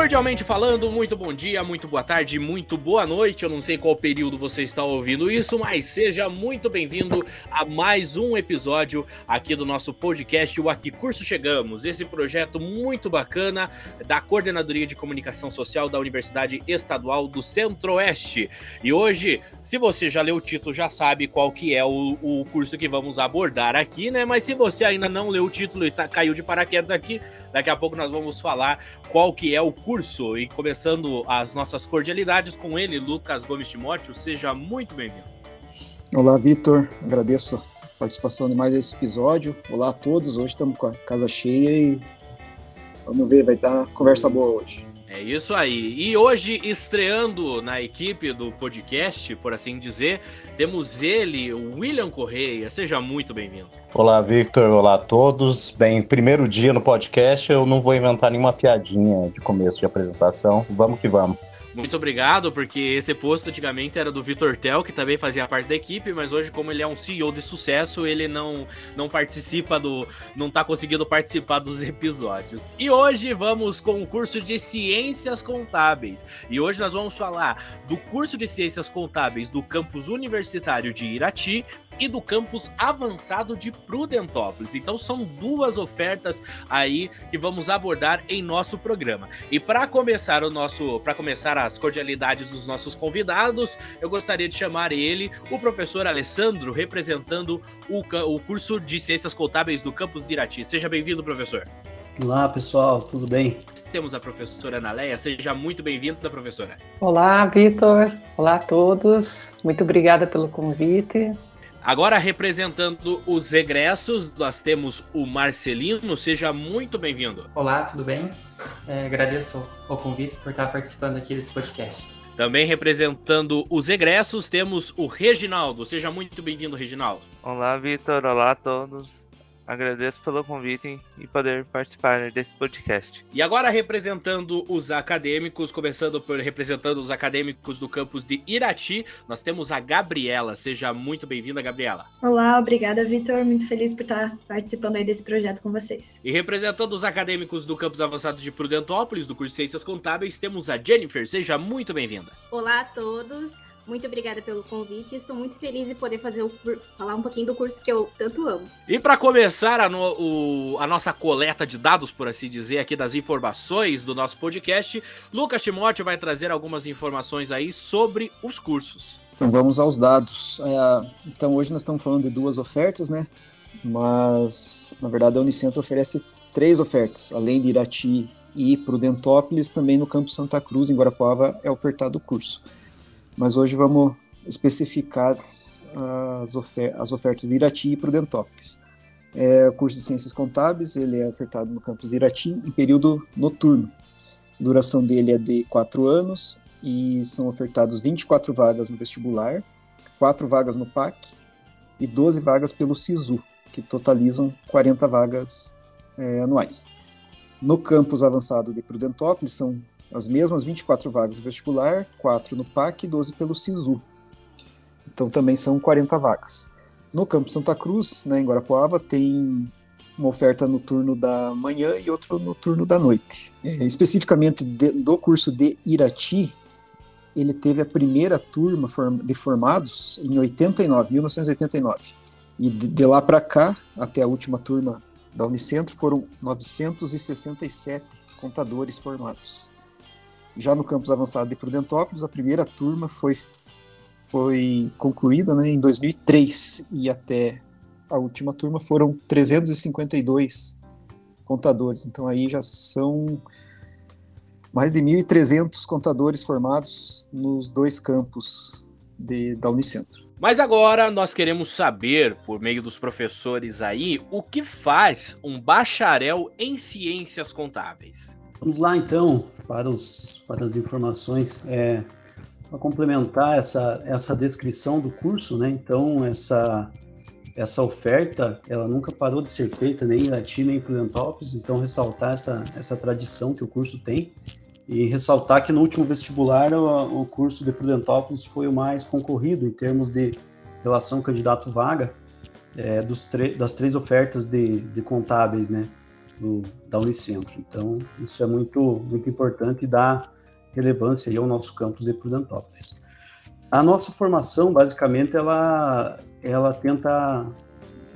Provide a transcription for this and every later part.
Cordialmente falando, muito bom dia, muito boa tarde, muito boa noite. Eu não sei qual período você está ouvindo isso, mas seja muito bem-vindo a mais um episódio aqui do nosso podcast, o Aqui Curso Chegamos. Esse projeto muito bacana da Coordenadoria de Comunicação Social da Universidade Estadual do Centro-Oeste. E hoje, se você já leu o título, já sabe qual que é o, o curso que vamos abordar aqui, né? Mas se você ainda não leu o título e tá, caiu de paraquedas aqui, Daqui a pouco nós vamos falar qual que é o curso e começando as nossas cordialidades com ele, Lucas Gomes Timóteo, seja muito bem-vindo. Olá, Vitor, agradeço a participação de mais esse episódio. Olá a todos, hoje estamos com a casa cheia e vamos ver, vai dar conversa boa hoje. É isso aí. E hoje, estreando na equipe do podcast, por assim dizer, temos ele, William Correia. Seja muito bem-vindo. Olá, Victor. Olá a todos. Bem, primeiro dia no podcast, eu não vou inventar nenhuma piadinha de começo de apresentação. Vamos que vamos. Muito obrigado, porque esse posto antigamente era do Vitor Tel, que também fazia parte da equipe, mas hoje, como ele é um CEO de sucesso, ele não, não participa do. não tá conseguindo participar dos episódios. E hoje vamos com o curso de Ciências Contábeis. E hoje nós vamos falar do curso de Ciências Contábeis do campus universitário de Irati e do campus avançado de Prudentópolis. Então são duas ofertas aí que vamos abordar em nosso programa. E para começar o nosso, para começar as cordialidades dos nossos convidados, eu gostaria de chamar ele, o professor Alessandro, representando o, o curso de Ciências Contábeis do campus de Irati. Seja bem-vindo, professor. Olá, pessoal, tudo bem? Temos a professora Analeia, seja muito bem-vinda, professora. Olá, Vitor. Olá a todos. Muito obrigada pelo convite. Agora, representando os egressos, nós temos o Marcelino. Seja muito bem-vindo. Olá, tudo bem? É, agradeço o convite por estar participando aqui desse podcast. Também representando os egressos, temos o Reginaldo. Seja muito bem-vindo, Reginaldo. Olá, Vitor. Olá a todos. Agradeço pelo convite e poder participar desse podcast. E agora representando os acadêmicos, começando por representando os acadêmicos do campus de Irati, nós temos a Gabriela. Seja muito bem-vinda, Gabriela. Olá, obrigada, Vitor. Muito feliz por estar participando aí desse projeto com vocês. E representando os acadêmicos do campus avançado de Prudentópolis, do curso de Ciências Contábeis, temos a Jennifer. Seja muito bem-vinda. Olá a todos. Muito obrigada pelo convite. Estou muito feliz de poder fazer o, falar um pouquinho do curso que eu tanto amo. E para começar a, no, o, a, nossa coleta de dados, por assim dizer, aqui das informações do nosso podcast, Lucas Timóteo vai trazer algumas informações aí sobre os cursos. Então vamos aos dados. É, então hoje nós estamos falando de duas ofertas, né? Mas na verdade a Unicentro oferece três ofertas, além de Irati e Prudentópolis, também no Campo Santa Cruz, em Guarapuava, é ofertado o curso mas hoje vamos especificar as, ofer as ofertas de Irati e Prudentópolis. É, o curso de Ciências Contábeis ele é ofertado no campus de Irati em período noturno. A duração dele é de quatro anos e são ofertados 24 vagas no vestibular, quatro vagas no PAC e 12 vagas pelo SISU, que totalizam 40 vagas é, anuais. No campus avançado de Prudentópolis são as mesmas 24 vagas no vestibular, 4 no PAC e 12 pelo SISU. Então também são 40 vagas. No Campo Santa Cruz, né, em Guarapuava, tem uma oferta no turno da manhã e outro no turno da noite. É, especificamente de, do curso de Irati, ele teve a primeira turma de formados em 89, 1989. E de, de lá para cá, até a última turma da Unicentro, foram 967 contadores formados. Já no campus avançado de Prudentópolis, a primeira turma foi, foi concluída né, em 2003 e até a última turma foram 352 contadores. Então aí já são mais de 1.300 contadores formados nos dois campos de, da Unicentro. Mas agora nós queremos saber, por meio dos professores aí, o que faz um bacharel em ciências contábeis. Vamos lá então para, os, para as informações. É, para complementar essa, essa descrição do curso, né? Então, essa, essa oferta, ela nunca parou de ser feita, nem em Irati, nem em Prudentópolis. Então, ressaltar essa, essa tradição que o curso tem e ressaltar que no último vestibular o, o curso de Prudentópolis foi o mais concorrido em termos de relação candidato-vaga é, das três ofertas de, de contábeis, né? Do, da Unicentro. Então, isso é muito, muito importante e dá relevância ao nosso campus de Prudentópolis. A nossa formação, basicamente, ela, ela tenta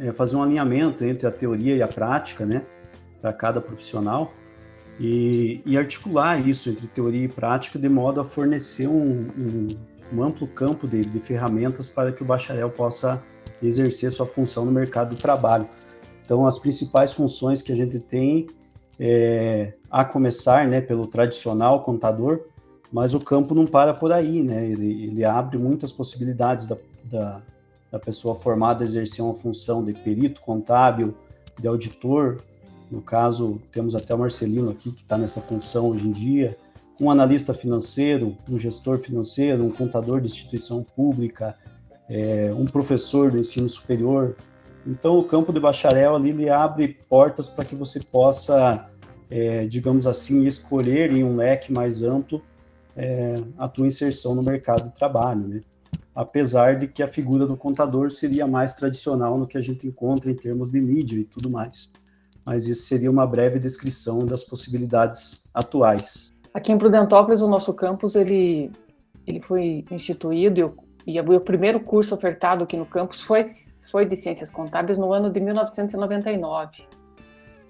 é, fazer um alinhamento entre a teoria e a prática, né, para cada profissional, e, e, articular isso entre teoria e prática de modo a fornecer um, um, um amplo campo de, de, ferramentas para que o bacharel possa exercer sua função no mercado do trabalho. Então, as principais funções que a gente tem, é, a começar né, pelo tradicional contador, mas o campo não para por aí, né? Ele, ele abre muitas possibilidades da, da, da, pessoa formada exercer uma função de perito contábil, de auditor. No caso, temos até o Marcelino aqui, que está nessa função hoje em dia. Um analista financeiro, um gestor financeiro, um contador de instituição pública, é, um professor do ensino superior. Então, o campo de bacharel ali ele abre portas para que você possa, é, digamos assim, escolher em um leque mais amplo é, a tua inserção no mercado de trabalho, né? Apesar de que a figura do contador seria mais tradicional no que a gente encontra em termos de mídia e tudo mais. Mas isso seria uma breve descrição das possibilidades atuais. Aqui em Prudentópolis, o nosso campus ele, ele foi instituído e, e o primeiro curso ofertado aqui no campus foi, foi de Ciências Contábeis no ano de 1999.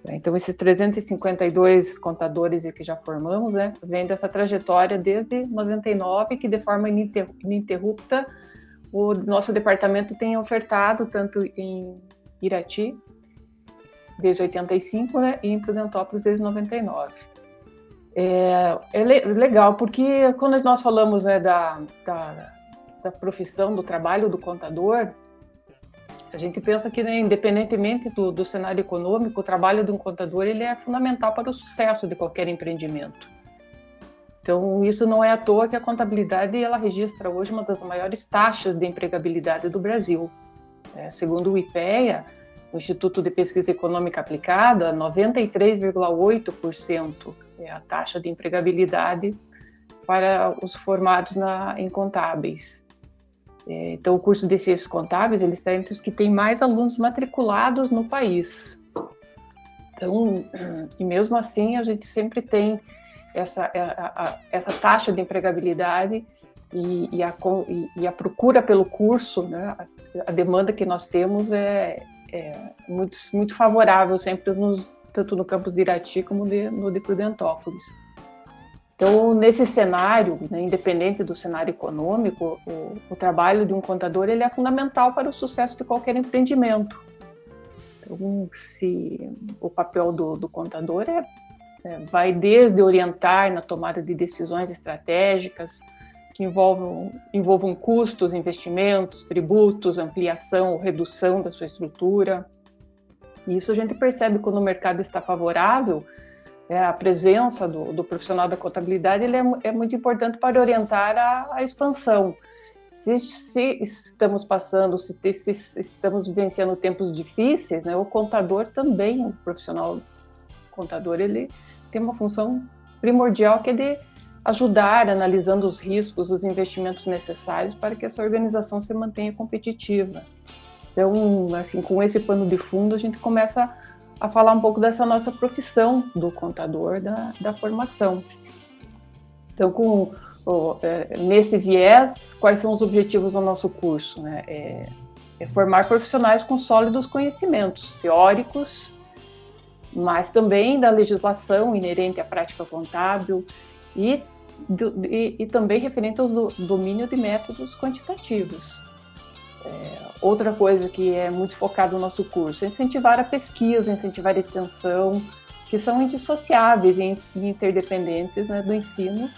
Então, esses 352 contadores que já formamos, né, vem dessa trajetória desde 99, que de forma ininterrupta o nosso departamento tem ofertado, tanto em Irati, desde 85, né, e em Prudentópolis desde 99. É, é legal, porque quando nós falamos né, da, da, da profissão, do trabalho do contador, a gente pensa que, né, independentemente do, do, cenário econômico, o trabalho de um contador ele é fundamental para o sucesso de qualquer empreendimento. Então, isso não é à toa que a contabilidade ela registra hoje uma das maiores taxas de empregabilidade do Brasil. É, segundo o IPEA, o Instituto de Pesquisa Econômica Aplicada, 93,8% é a taxa de empregabilidade para os formados na, em contábeis. É, então, o curso de Ciências Contábeis ele está entre os que tem mais alunos matriculados no país. Então, e mesmo assim, a gente sempre tem essa, a, a, essa taxa de empregabilidade e, e, a, e, a, procura pelo curso, né? a, a demanda que nós temos é, é, muito, muito favorável sempre nos, tanto no campus de Irati como de, no de Prudentópolis. Então, nesse cenário, né, independente do cenário econômico, o, o, trabalho de um contador ele é fundamental para o sucesso de qualquer empreendimento. Então, se o papel do, do contador é, é, vai desde orientar na tomada de decisões estratégicas que envolvam, envolvam custos, investimentos, tributos, ampliação ou redução da sua estrutura. E isso a gente percebe quando o mercado está favorável, é, a presença do, do, profissional da contabilidade ele é, é muito importante para orientar a, a expansão. Se, se, estamos passando, se, se, estamos vivenciando tempos difíceis, né, o contador também, o profissional contador, ele tem uma função primordial que é de ajudar analisando os riscos, os investimentos necessários para que essa organização se mantenha competitiva. Então, assim, com esse pano de fundo, a gente começa a falar um pouco dessa nossa profissão do contador, da, da formação. Então, com, é, nesse viés, quais são os objetivos do nosso curso? Né? É, é formar profissionais com sólidos conhecimentos teóricos, mas também da legislação inerente à prática contábil e, do, e, e também referente ao do, domínio de métodos quantitativos. É, outra coisa que é muito focado no nosso curso é incentivar a pesquisa, incentivar a extensão, que são indissociáveis e interdependentes né, do ensino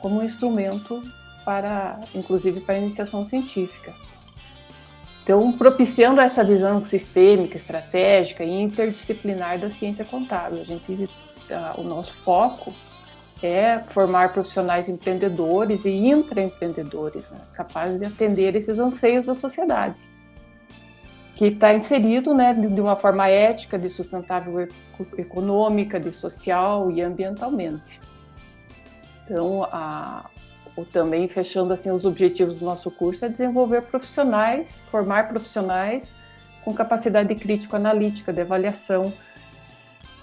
como um instrumento para, inclusive, para a iniciação científica. Então, propiciando essa visão sistêmica, estratégica e interdisciplinar da ciência contábil, a gente, o nosso foco é formar profissionais empreendedores e intraempreendedores, né, capazes de atender esses anseios da sociedade, que está inserido né, de uma forma ética, de sustentável econômica, de social e ambientalmente. Então, a, o, também fechando assim os objetivos do nosso curso é desenvolver profissionais, formar profissionais com capacidade crítico-analítica, de avaliação,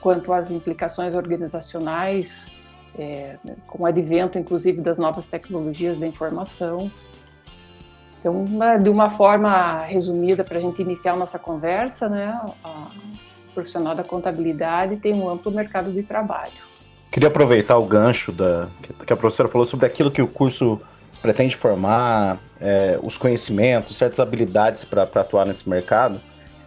quanto às implicações organizacionais, é, com o advento, inclusive, das novas tecnologias da informação. Então, de uma forma resumida, para a gente iniciar a nossa conversa, né, a profissional da contabilidade tem um amplo mercado de trabalho. Queria aproveitar o gancho da, que a professora falou sobre aquilo que o curso pretende formar, é, os conhecimentos, certas habilidades para atuar nesse mercado.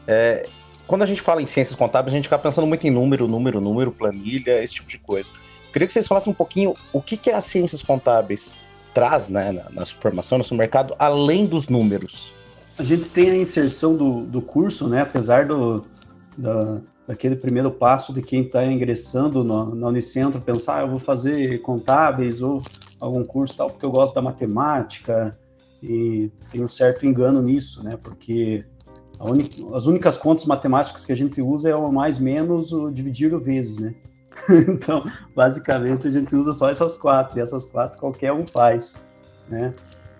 É, quando a gente fala em ciências contábeis, a gente fica pensando muito em número, número, número, planilha, esse tipo de coisa. Queria que vocês falassem um pouquinho o que, que as ciências contábeis traz né, na, na sua formação, no seu mercado, além dos números. A gente tem a inserção do, do curso, né, apesar do, da, daquele primeiro passo de quem está ingressando no, na Unicentro, pensar, ah, eu vou fazer contábeis ou algum curso tal, porque eu gosto da matemática, e tem um certo engano nisso, né, porque as únicas contas matemáticas que a gente usa é o mais menos o dividir o vezes, né? então, basicamente, a gente usa só essas quatro, e essas quatro qualquer um faz, né?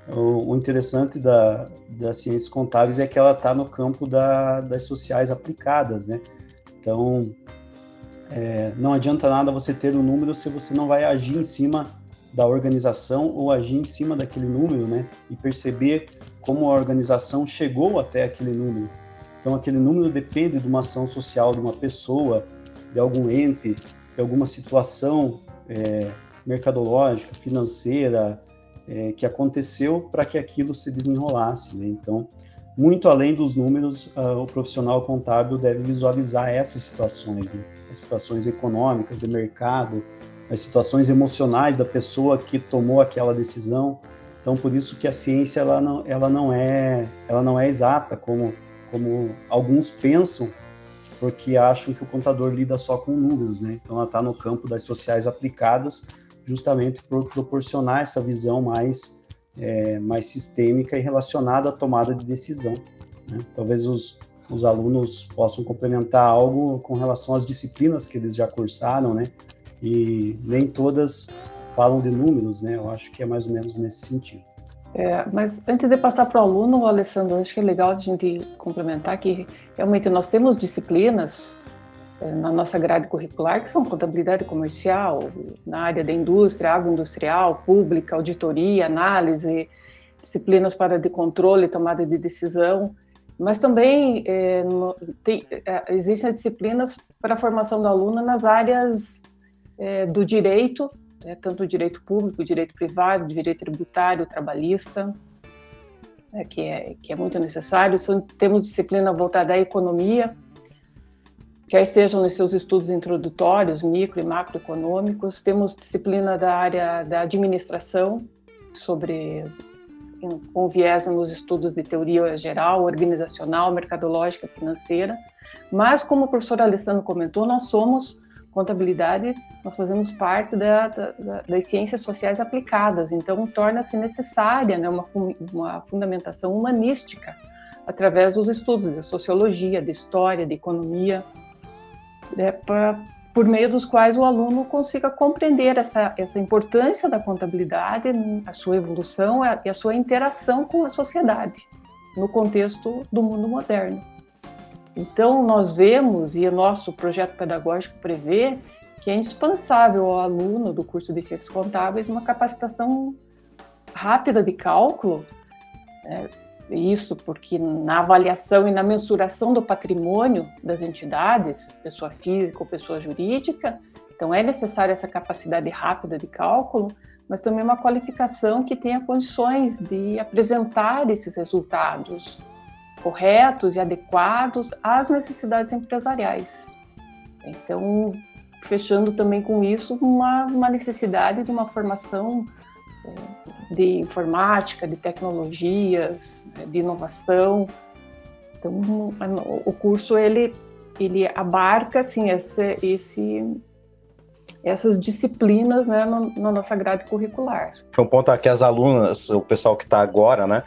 O, o interessante da, das ciências contábeis é que ela está no campo da, das sociais aplicadas, né? Então, é, não adianta nada você ter um número se você não vai agir em cima da organização ou agir em cima daquele número, né? E perceber como a organização chegou até aquele número. Então, aquele número depende de uma ação social de uma pessoa, de algum ente, alguma situação é, mercadológica, financeira, é, que aconteceu para que aquilo se desenrolasse. Né? Então, muito além dos números, uh, o profissional contábil deve visualizar essas situações, né? as situações econômicas, de mercado, as situações emocionais da pessoa que tomou aquela decisão. Então, por isso que a ciência ela não, ela não é, ela não é exata como como alguns pensam, porque acham que o contador lida só com números, né? Então, ela está no campo das sociais aplicadas, justamente por proporcionar essa visão mais é, mais sistêmica e relacionada à tomada de decisão. Né? Talvez os, os alunos possam complementar algo com relação às disciplinas que eles já cursaram, né? E nem todas falam de números, né? Eu acho que é mais ou menos nesse sentido. É, mas antes de passar para o aluno, Alessandro, acho que é legal a gente complementar que realmente nós temos disciplinas é, na nossa grade curricular que são contabilidade comercial, na área da indústria, agroindustrial, pública, auditoria, análise, disciplinas para de controle tomada de decisão, mas também é, no, tem, é, existem disciplinas para a formação do aluno nas áreas é, do direito né, tanto o direito público, o direito privado, o direito tributário, trabalhista, né, que, é, que é muito necessário. São, temos disciplina voltada à economia, quer sejam nos seus estudos introdutórios, micro e macroeconômicos. Temos disciplina da área da administração, sobre com viés nos estudos de teoria geral, organizacional, mercadológica, financeira. Mas, como o professor Alessandro comentou, nós somos contabilidade, nós fazemos parte da, da, das ciências sociais aplicadas, então torna-se necessária né, uma, uma fundamentação humanística através dos estudos de sociologia, de história, de economia, né, pra, por meio dos quais o aluno consiga compreender essa, essa importância da contabilidade, a sua evolução e a sua interação com a sociedade no contexto do mundo moderno. Então, nós vemos, e o nosso projeto pedagógico prevê, que é indispensável ao aluno do curso de Ciências Contábeis uma capacitação rápida de cálculo, né? isso porque na avaliação e na mensuração do patrimônio das entidades, pessoa física ou pessoa jurídica, então é necessária essa capacidade rápida de cálculo, mas também uma qualificação que tenha condições de apresentar esses resultados corretos e adequados às necessidades empresariais. Então, fechando também com isso, uma, uma necessidade de uma formação é, de informática, de tecnologias, né, de inovação. Então, o curso ele ele abarca assim esse, essas disciplinas né, na nossa grade curricular. Foi um ponto aqui as alunas, o pessoal que está agora, né,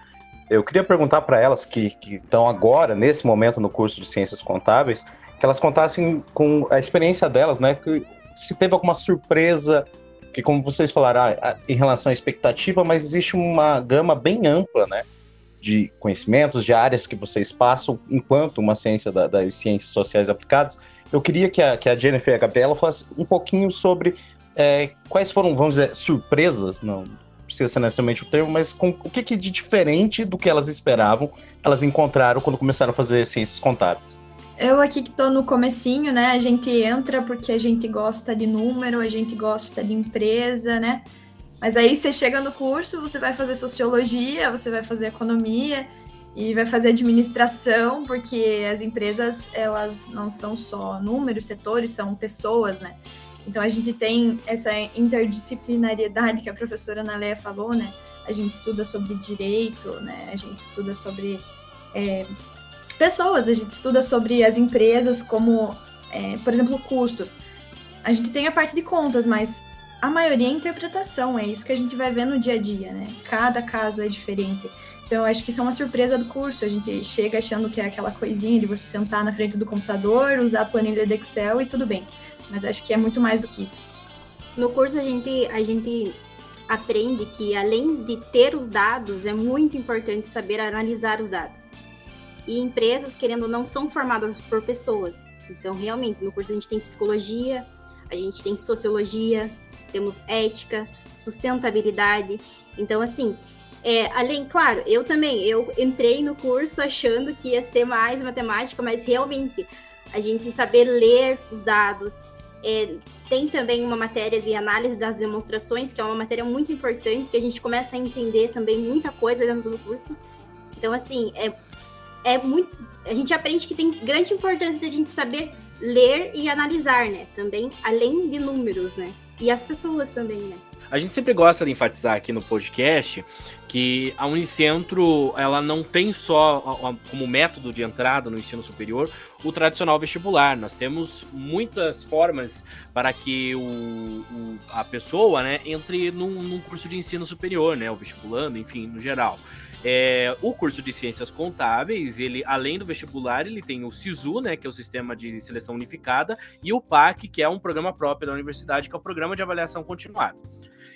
eu queria perguntar para elas que estão agora, nesse momento, no curso de Ciências Contábeis, que elas contassem com a experiência delas, né? Que se teve alguma surpresa, que como vocês falaram, ah, em relação à expectativa, mas existe uma gama bem ampla, né? de conhecimentos, de áreas que vocês passam enquanto uma ciência da, das ciências sociais aplicadas. Eu queria que a, que a Jennifer e a Gabriela falassem um pouquinho sobre é, quais foram, vamos dizer, surpresas, não precisa ser necessariamente o termo, mas com, o que, que de diferente do que elas esperavam elas encontraram quando começaram a fazer ciências contábeis. Eu aqui que tô no comecinho, né? A gente entra porque a gente gosta de número, a gente gosta de empresa, né? Mas aí você chega no curso, você vai fazer sociologia, você vai fazer economia e vai fazer administração, porque as empresas, elas não são só números, setores, são pessoas, né? Então a gente tem essa interdisciplinariedade que a professora Naléia falou, né? A gente estuda sobre direito, né? A gente estuda sobre é, pessoas, a gente estuda sobre as empresas como, é, por exemplo, custos. A gente tem a parte de contas, mas a maioria é interpretação, é isso que a gente vai ver no dia a dia, né? Cada caso é diferente. Então, acho que isso é uma surpresa do curso. A gente chega achando que é aquela coisinha de você sentar na frente do computador, usar a planilha de Excel e tudo bem. Mas acho que é muito mais do que isso. No curso, a gente, a gente aprende que, além de ter os dados, é muito importante saber analisar os dados. E empresas, querendo ou não, são formadas por pessoas. Então, realmente, no curso a gente tem psicologia, a gente tem sociologia, temos ética, sustentabilidade. Então, assim, é, além, claro, eu também, eu entrei no curso achando que ia ser mais matemática, mas realmente a gente saber ler os dados. É, tem também uma matéria de análise das demonstrações, que é uma matéria muito importante, que a gente começa a entender também muita coisa dentro do curso. Então, assim, é, é muito. A gente aprende que tem grande importância da gente saber ler e analisar, né? Também, além de números, né? E as pessoas também, né? A gente sempre gosta de enfatizar aqui no podcast que a Unicentro ela não tem só como método de entrada no ensino superior o tradicional vestibular. Nós temos muitas formas para que o, o a pessoa né, entre num, num curso de ensino superior, né, o vestibulando, enfim, no geral. É, o curso de Ciências Contábeis, ele, além do vestibular, ele tem o SISU, né, que é o Sistema de Seleção Unificada, e o PAC, que é um programa próprio da universidade, que é o Programa de Avaliação Continuada.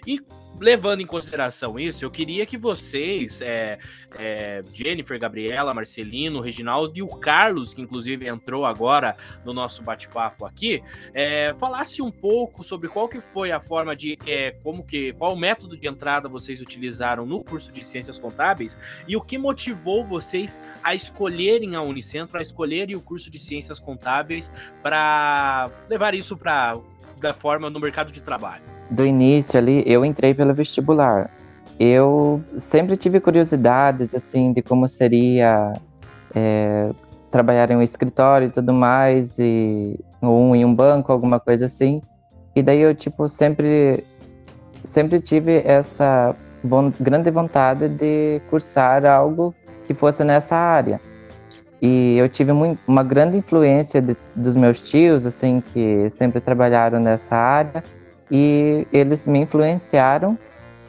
E levando em consideração isso, eu queria que vocês, é, é, Jennifer, Gabriela, Marcelino, Reginaldo e o Carlos, que inclusive entrou agora no nosso bate-papo aqui, é, falasse um pouco sobre qual que foi a forma de, é, como que, qual o método de entrada vocês utilizaram no curso de Ciências Contábeis e o que motivou vocês a escolherem a Unicentro, a escolherem o curso de Ciências Contábeis para levar isso para da forma no mercado de trabalho do início ali, eu entrei pelo vestibular. Eu sempre tive curiosidades, assim, de como seria é, trabalhar em um escritório e tudo mais, e, ou um, em um banco, alguma coisa assim. E daí eu, tipo, sempre, sempre tive essa grande vontade de cursar algo que fosse nessa área. E eu tive uma grande influência de, dos meus tios, assim, que sempre trabalharam nessa área, e eles me influenciaram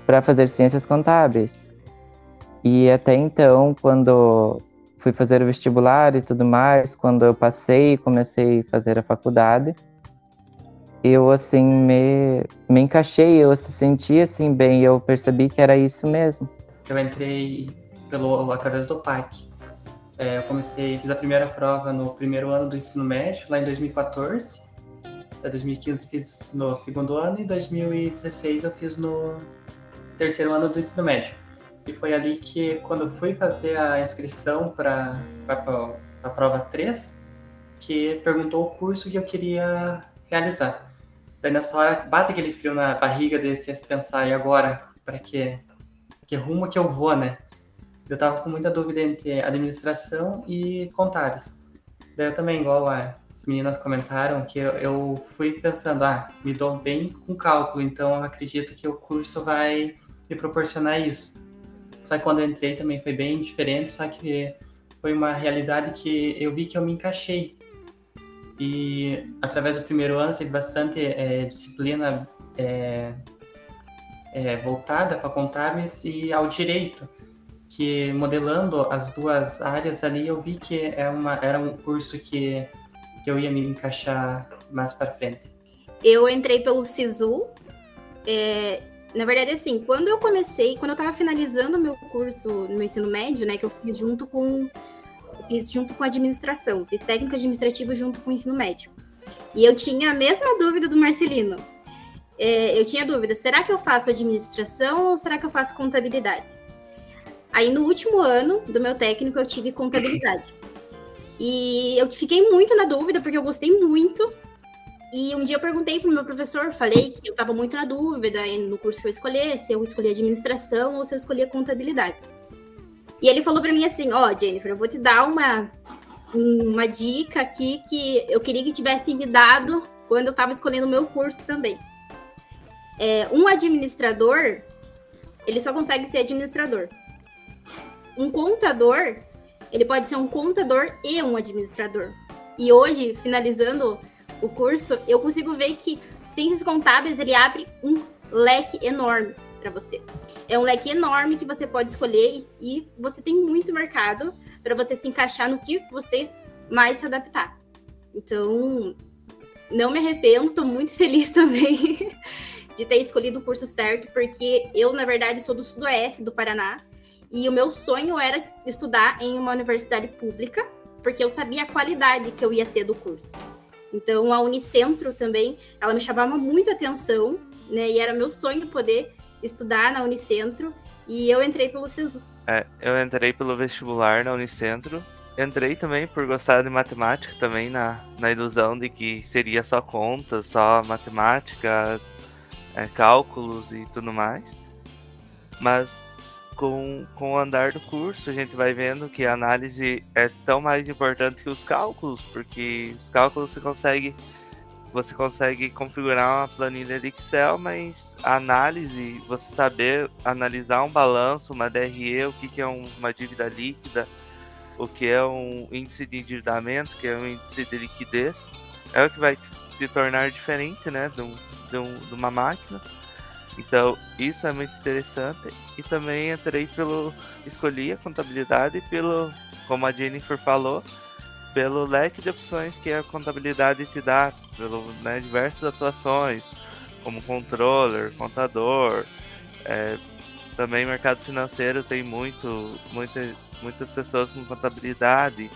para fazer ciências contábeis. E até então, quando fui fazer o vestibular e tudo mais, quando eu passei e comecei a fazer a faculdade, eu assim me, me encaixei, eu se senti assim bem, eu percebi que era isso mesmo. Eu entrei pelo através do PAC. É, eu comecei, fiz a primeira prova no primeiro ano do ensino médio, lá em 2014. 2015 fiz no segundo ano e 2016 eu fiz no terceiro ano do ensino médio. E foi ali que, quando fui fazer a inscrição para a prova 3, que perguntou o curso que eu queria realizar. Daí nessa hora bate aquele frio na barriga de você pensar, e agora? Para que, que rumo que eu vou, né? Eu tava com muita dúvida entre administração e contábeis. Eu também, igual as meninas comentaram, que eu, eu fui pensando, ah, me dou bem com cálculo, então acredito que o curso vai me proporcionar isso. Só que quando eu entrei também foi bem diferente, só que foi uma realidade que eu vi que eu me encaixei. E através do primeiro ano teve bastante é, disciplina é, é, voltada para contábeis e ao direito que modelando as duas áreas ali, eu vi que é uma, era um curso que, que eu ia me encaixar mais para frente. Eu entrei pelo SISU, é, Na verdade, assim, quando eu comecei, quando eu estava finalizando meu curso no ensino médio, né, que eu fiz junto com fiz junto com administração, fiz técnico administrativo junto com ensino médio. E eu tinha a mesma dúvida do Marcelino. É, eu tinha dúvida, será que eu faço administração ou será que eu faço contabilidade? Aí no último ano do meu técnico eu tive contabilidade. E eu fiquei muito na dúvida porque eu gostei muito. E um dia eu perguntei para o meu professor, falei que eu estava muito na dúvida no curso que eu escolher, se eu escolhia administração ou se eu escolhia contabilidade. E ele falou para mim assim: Ó, oh, Jennifer, eu vou te dar uma, uma dica aqui que eu queria que tivesse me dado quando eu estava escolhendo o meu curso também. É, um administrador, ele só consegue ser administrador. Um contador, ele pode ser um contador e um administrador. E hoje, finalizando o curso, eu consigo ver que ciências contábeis ele abre um leque enorme para você. É um leque enorme que você pode escolher e, e você tem muito mercado para você se encaixar no que você mais se adaptar. Então, não me arrependo, estou muito feliz também de ter escolhido o curso certo, porque eu, na verdade, sou do sudoeste do Paraná e o meu sonho era estudar em uma universidade pública, porque eu sabia a qualidade que eu ia ter do curso. Então, a Unicentro também, ela me chamava muito atenção, né? E era meu sonho poder estudar na Unicentro. E eu entrei pelo SISU. É, eu entrei pelo vestibular na Unicentro. Entrei também por gostar de matemática, também na, na ilusão de que seria só contas, só matemática, é, cálculos e tudo mais. Mas com, com o andar do curso, a gente vai vendo que a análise é tão mais importante que os cálculos, porque os cálculos você consegue você consegue configurar uma planilha de Excel, mas a análise, você saber analisar um balanço, uma DRE, o que, que é uma dívida líquida, o que é um índice de endividamento, que é um índice de liquidez, é o que vai te tornar diferente né, de, um, de, um, de uma máquina. Então, isso é muito interessante. E também entrei pelo. Escolhi a contabilidade pelo. Como a Jennifer falou, pelo leque de opções que a contabilidade te dá, pelo né, diversas atuações, como controller, contador. É, também mercado financeiro tem muito, muita, muitas pessoas com contabilidade.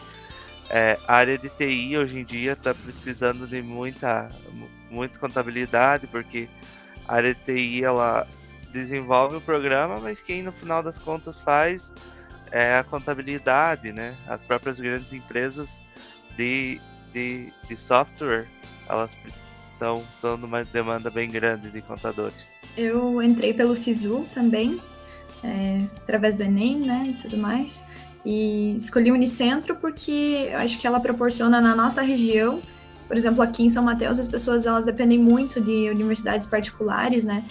É, a área de TI hoje em dia está precisando de muita, muita contabilidade, porque a área ela desenvolve o programa, mas quem no final das contas faz é a contabilidade, né? As próprias grandes empresas de, de, de software, elas estão dando uma demanda bem grande de contadores. Eu entrei pelo SISU também, é, através do Enem, né, e tudo mais, e escolhi o Unicentro porque eu acho que ela proporciona na nossa região por exemplo, aqui em São Mateus, as pessoas elas dependem muito de universidades particulares, né?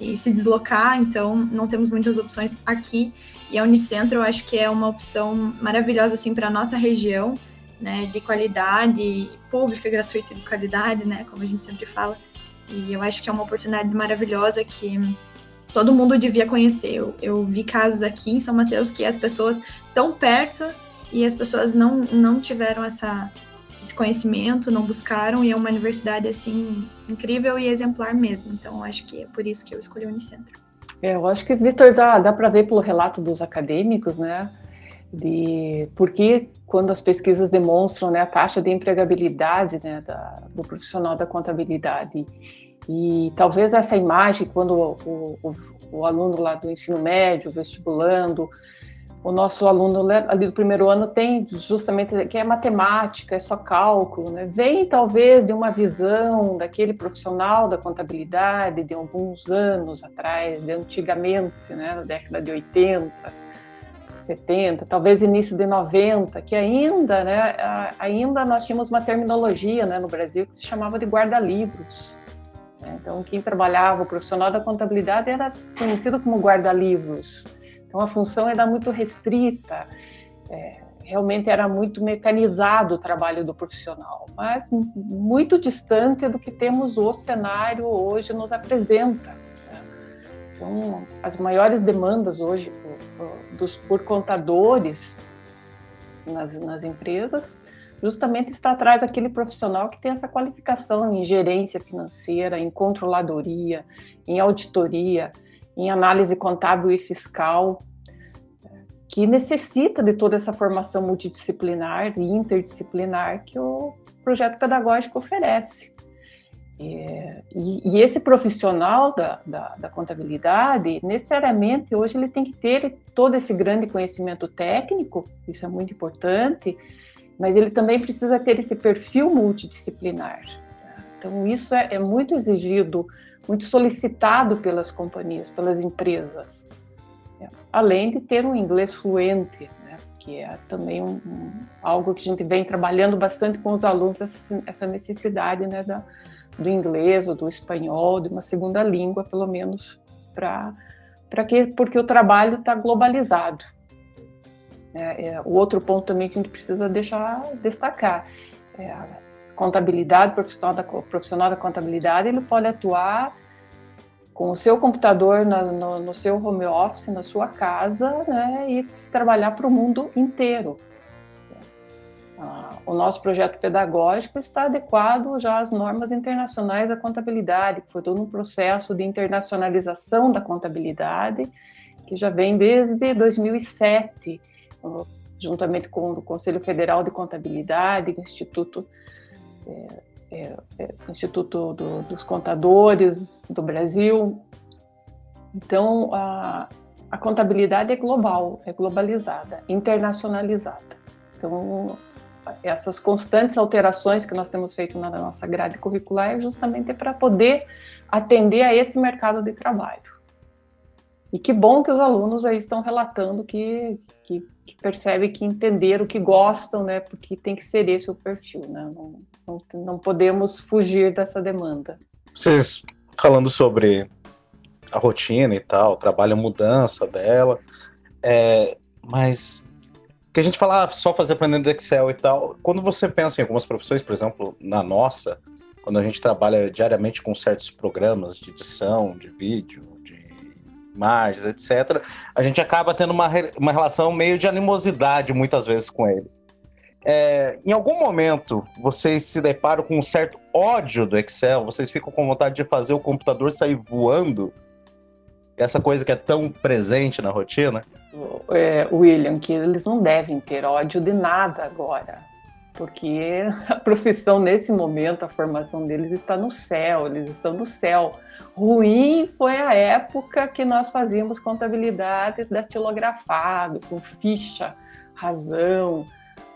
E se deslocar, então não temos muitas opções aqui. E a Unicentro eu acho que é uma opção maravilhosa assim para nossa região, né? De qualidade pública, gratuita e de qualidade, né? Como a gente sempre fala. E eu acho que é uma oportunidade maravilhosa que todo mundo devia conhecer. Eu, eu vi casos aqui em São Mateus que as pessoas estão perto e as pessoas não, não tiveram essa esse conhecimento, não buscaram, e é uma universidade, assim, incrível e exemplar mesmo. Então, acho que é por isso que eu escolhi o Unicentro. É, eu acho que, Vitor, dá, dá para ver pelo relato dos acadêmicos, né, de porque quando as pesquisas demonstram né, a taxa de empregabilidade né, da, do profissional da contabilidade. E talvez essa imagem, quando o, o, o aluno lá do ensino médio, vestibulando, o nosso aluno ali do primeiro ano tem justamente que é matemática, é só cálculo, né? Vem talvez de uma visão daquele profissional da contabilidade de alguns anos atrás, de antigamente, né, na década de 80, 70, talvez início de 90, que ainda, né, ainda nós tínhamos uma terminologia, né, no Brasil que se chamava de guarda-livros. Né? Então, quem trabalhava, o profissional da contabilidade era conhecido como guarda-livros então a função era muito restrita, é, realmente era muito mecanizado o trabalho do profissional, mas muito distante do que temos o cenário hoje nos apresenta. Né? Então, as maiores demandas hoje por, por, dos, por contadores nas, nas empresas justamente está atrás daquele profissional que tem essa qualificação em gerência financeira, em controladoria, em auditoria, em análise contábil e fiscal, que necessita de toda essa formação multidisciplinar e interdisciplinar que o projeto pedagógico oferece. E, e, esse profissional da, da, da, contabilidade, necessariamente, hoje ele tem que ter todo esse grande conhecimento técnico, isso é muito importante, mas ele também precisa ter esse perfil multidisciplinar. Então, isso é, é muito exigido, muito solicitado pelas companhias, pelas empresas, né? além de ter um inglês fluente, né? que é também um, um, algo que a gente vem trabalhando bastante com os alunos, essa, essa necessidade né, da, do inglês ou do espanhol, de uma segunda língua, pelo menos, para que porque o trabalho está globalizado. É, é, o outro ponto também que a gente precisa deixar destacar é contabilidade, profissional da, profissional da contabilidade, ele pode atuar com o seu computador na, no, no, seu home office, na sua casa, né, e trabalhar para o mundo inteiro. Ah, o nosso projeto pedagógico está adequado já às normas internacionais da contabilidade, que foi todo um processo de internacionalização da contabilidade, que já vem desde 2007, juntamente com o Conselho Federal de Contabilidade, o Instituto, é, é, é, Instituto do, dos Contadores do Brasil. Então, a, a contabilidade é global, é globalizada, internacionalizada. Então, essas constantes alterações que nós temos feito na nossa grade curricular é justamente para poder atender a esse mercado de trabalho. E que bom que os alunos aí estão relatando que, que, que percebem que entenderam, que gostam, né? Porque tem que ser esse o perfil, né? Não, não, não podemos fugir dessa demanda. Vocês falando sobre a rotina e tal, trabalho, a mudança dela, é, mas que a gente fala ah, só fazer aprendendo Excel e tal. Quando você pensa em algumas profissões, por exemplo, na nossa, quando a gente trabalha diariamente com certos programas de edição, de vídeo, de imagens, etc., a gente acaba tendo uma, uma relação meio de animosidade muitas vezes com ele. É, em algum momento vocês se deparam com um certo ódio do Excel? Vocês ficam com vontade de fazer o computador sair voando? Essa coisa que é tão presente na rotina? é, William, que eles não devem ter ódio de nada agora, porque a profissão nesse momento, a formação deles está no céu, eles estão no céu. Ruim foi a época que nós fazíamos contabilidade datilografado, com ficha, razão,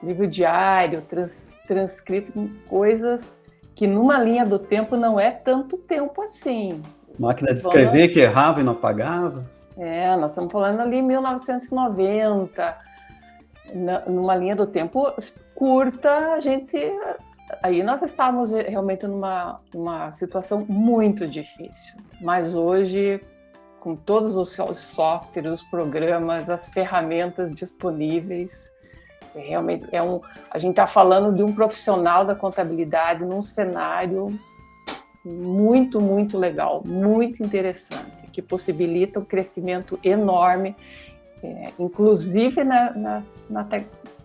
livro diário, trans, transcrito, coisas que numa linha do tempo não é tanto tempo assim. Máquina de escrever que errava e não apagava? É, nós estamos falando ali 1990, na, numa linha do tempo curta, a gente. Aí nós estávamos realmente numa, numa situação muito difícil. Mas hoje, com todos os softwares, os programas, as ferramentas disponíveis, é realmente é um. A gente está falando de um profissional da contabilidade num cenário muito, muito legal, muito interessante, que possibilita um crescimento enorme, é, inclusive na, nas, na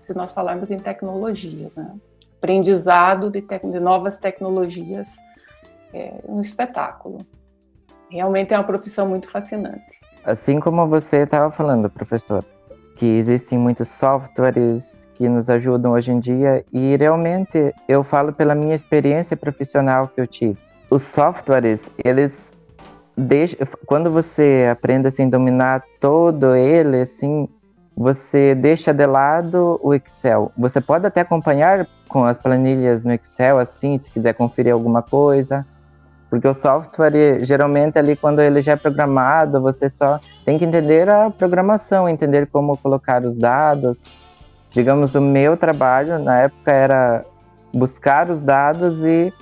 se nós falarmos em tecnologias, né? aprendizado de, de, novas tecnologias, é um espetáculo. Realmente é uma profissão muito fascinante. Assim como você estava falando, professor, que existem muitos softwares que nos ajudam hoje em dia e realmente eu falo pela minha experiência profissional que eu tive os softwares, eles deixam, quando você aprende assim dominar todo ele, assim, você deixa de lado o Excel. Você pode até acompanhar com as planilhas no Excel, assim, se quiser conferir alguma coisa, porque o software, geralmente, ali quando ele já é programado, você só tem que entender a programação, entender como colocar os dados. Digamos, o meu trabalho na época era buscar os dados e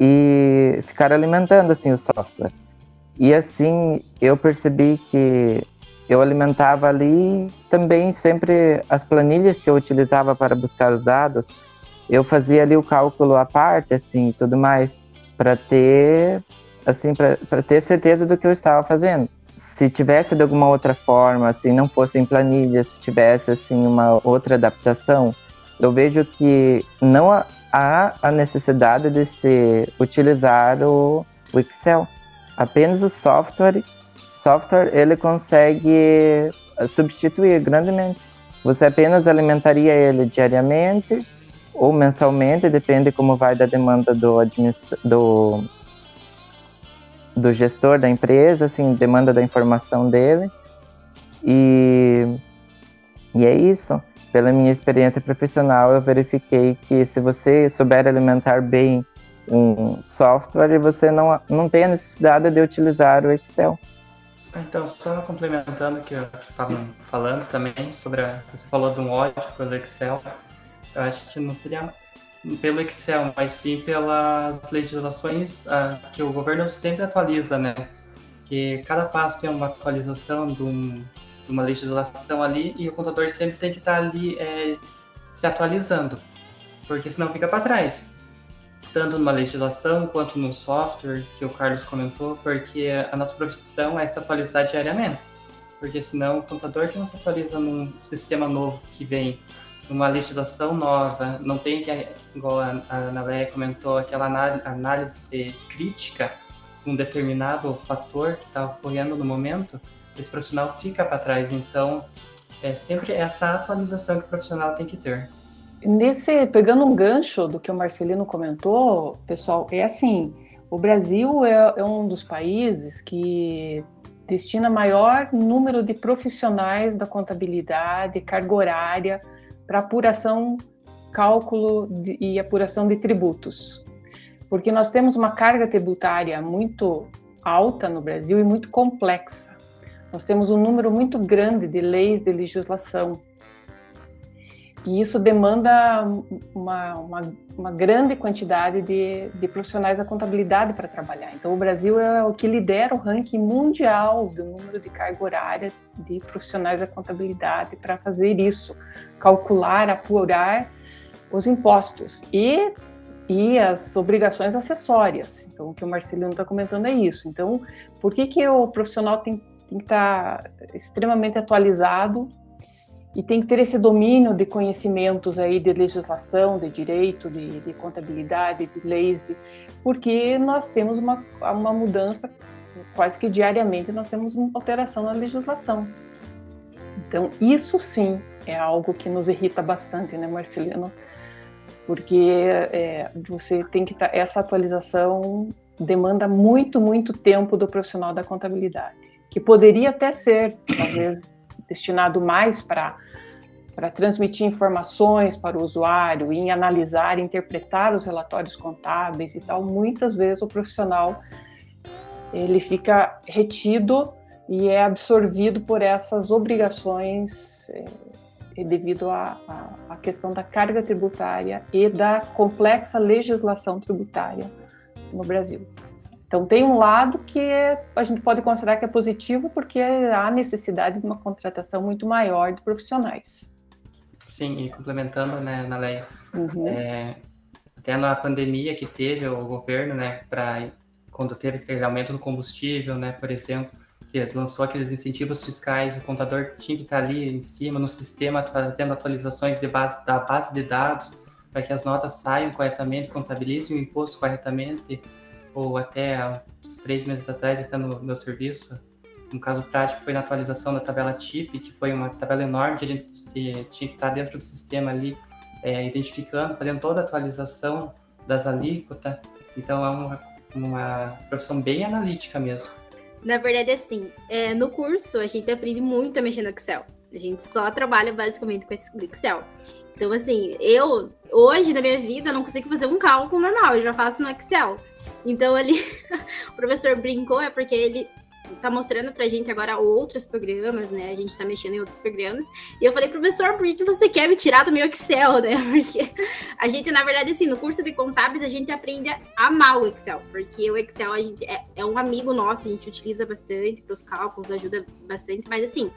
e ficar alimentando assim o software. E assim eu percebi que eu alimentava ali também sempre as planilhas que eu utilizava para buscar os dados. Eu fazia ali o cálculo à parte, assim, tudo mais, para ter, assim, para ter certeza do que eu estava fazendo. Se tivesse de alguma outra forma, assim, não fosse em planilhas, se tivesse assim uma outra adaptação, eu vejo que não há a necessidade de se utilizar o, o Excel. Apenas o software software ele consegue substituir grandemente. Você apenas alimentaria ele diariamente ou mensalmente, depende como vai da demanda do, do, do gestor da empresa, assim, demanda da informação dele. E, e é isso. Pela minha experiência profissional, eu verifiquei que se você souber alimentar bem um software, você não, não tem a necessidade de utilizar o Excel. Então, só complementando o que eu estava falando também sobre a, você falou de um ódio pelo Excel. Eu acho que não seria pelo Excel, mas sim pelas legislações uh, que o governo sempre atualiza, né? Que cada passo tem uma atualização de, um, de uma legislação ali e o contador sempre tem que estar ali é, se atualizando, porque senão fica para trás tanto numa legislação quanto no software que o Carlos comentou, porque a nossa profissão é se atualizar diariamente. Porque senão o contador que não se atualiza num sistema novo que vem, numa legislação nova, não tem que, igual a Ana Leia comentou, aquela análise crítica de um determinado fator que está ocorrendo no momento, esse profissional fica para trás. Então, é sempre essa atualização que o profissional tem que ter. Nesse, pegando um gancho do que o Marcelino comentou, pessoal, é assim, o Brasil é, é um dos países que destina maior número de profissionais da contabilidade, carga horária, para apuração, cálculo de, e apuração de tributos. Porque nós temos uma carga tributária muito alta no Brasil e muito complexa. Nós temos um número muito grande de leis de legislação e isso demanda uma, uma, uma grande quantidade de, de, profissionais da contabilidade para trabalhar. Então, o Brasil é o que lidera o ranking mundial do número de carga horária de profissionais da contabilidade para fazer isso, calcular, apurar os impostos e, e as obrigações acessórias. Então, o que o Marcelino está comentando é isso. Então, por que, que o profissional tem, tem que estar tá extremamente atualizado e tem que ter esse domínio de conhecimentos aí de legislação, de direito, de, de contabilidade, de leis, de, porque nós temos uma, uma mudança quase que diariamente, nós temos uma alteração na legislação. Então, isso sim é algo que nos irrita bastante, né, Marcelino? Porque é, você tem que estar. Tá, essa atualização demanda muito, muito tempo do profissional da contabilidade, que poderia até ser, talvez, destinado mais para para transmitir informações para o usuário, em analisar, interpretar os relatórios contábeis e tal, muitas vezes o profissional ele fica retido e é absorvido por essas obrigações é, devido à, questão da carga tributária e da complexa legislação tributária no Brasil. Então, tem um lado que a gente pode considerar que é positivo, porque há necessidade de uma contratação muito maior de profissionais. Sim, e complementando, né, na lei, uhum. é, até na pandemia que teve o governo, né, para quando teve aquele aumento do combustível, né, por exemplo, que lançou aqueles incentivos fiscais, o contador tinha que estar ali em cima no sistema fazendo atualizações de base, da base de dados para que as notas saiam corretamente, contabilizem o imposto corretamente, ou até uns três meses atrás, até no meu serviço, um caso prático foi na atualização da tabela TIP, que foi uma tabela enorme que a gente tinha que estar dentro do sistema ali, é, identificando, fazendo toda a atualização das alíquotas. Então é uma, uma profissão bem analítica mesmo. Na verdade, assim, é, no curso a gente aprende muito a mexer no Excel. A gente só trabalha basicamente com esse Excel. Então, assim, eu, hoje na minha vida, não consigo fazer um cálculo normal, eu já faço no Excel. Então ali o professor brincou, é porque ele tá mostrando pra gente agora outros programas, né? A gente tá mexendo em outros programas. E eu falei, professor, por que você quer me tirar do meu Excel, né? Porque a gente, na verdade, assim, no curso de contábeis, a gente aprende a amar o Excel. Porque o Excel gente, é, é, um amigo nosso, a gente utiliza bastante para os cálculos, ajuda bastante. Mas, assim,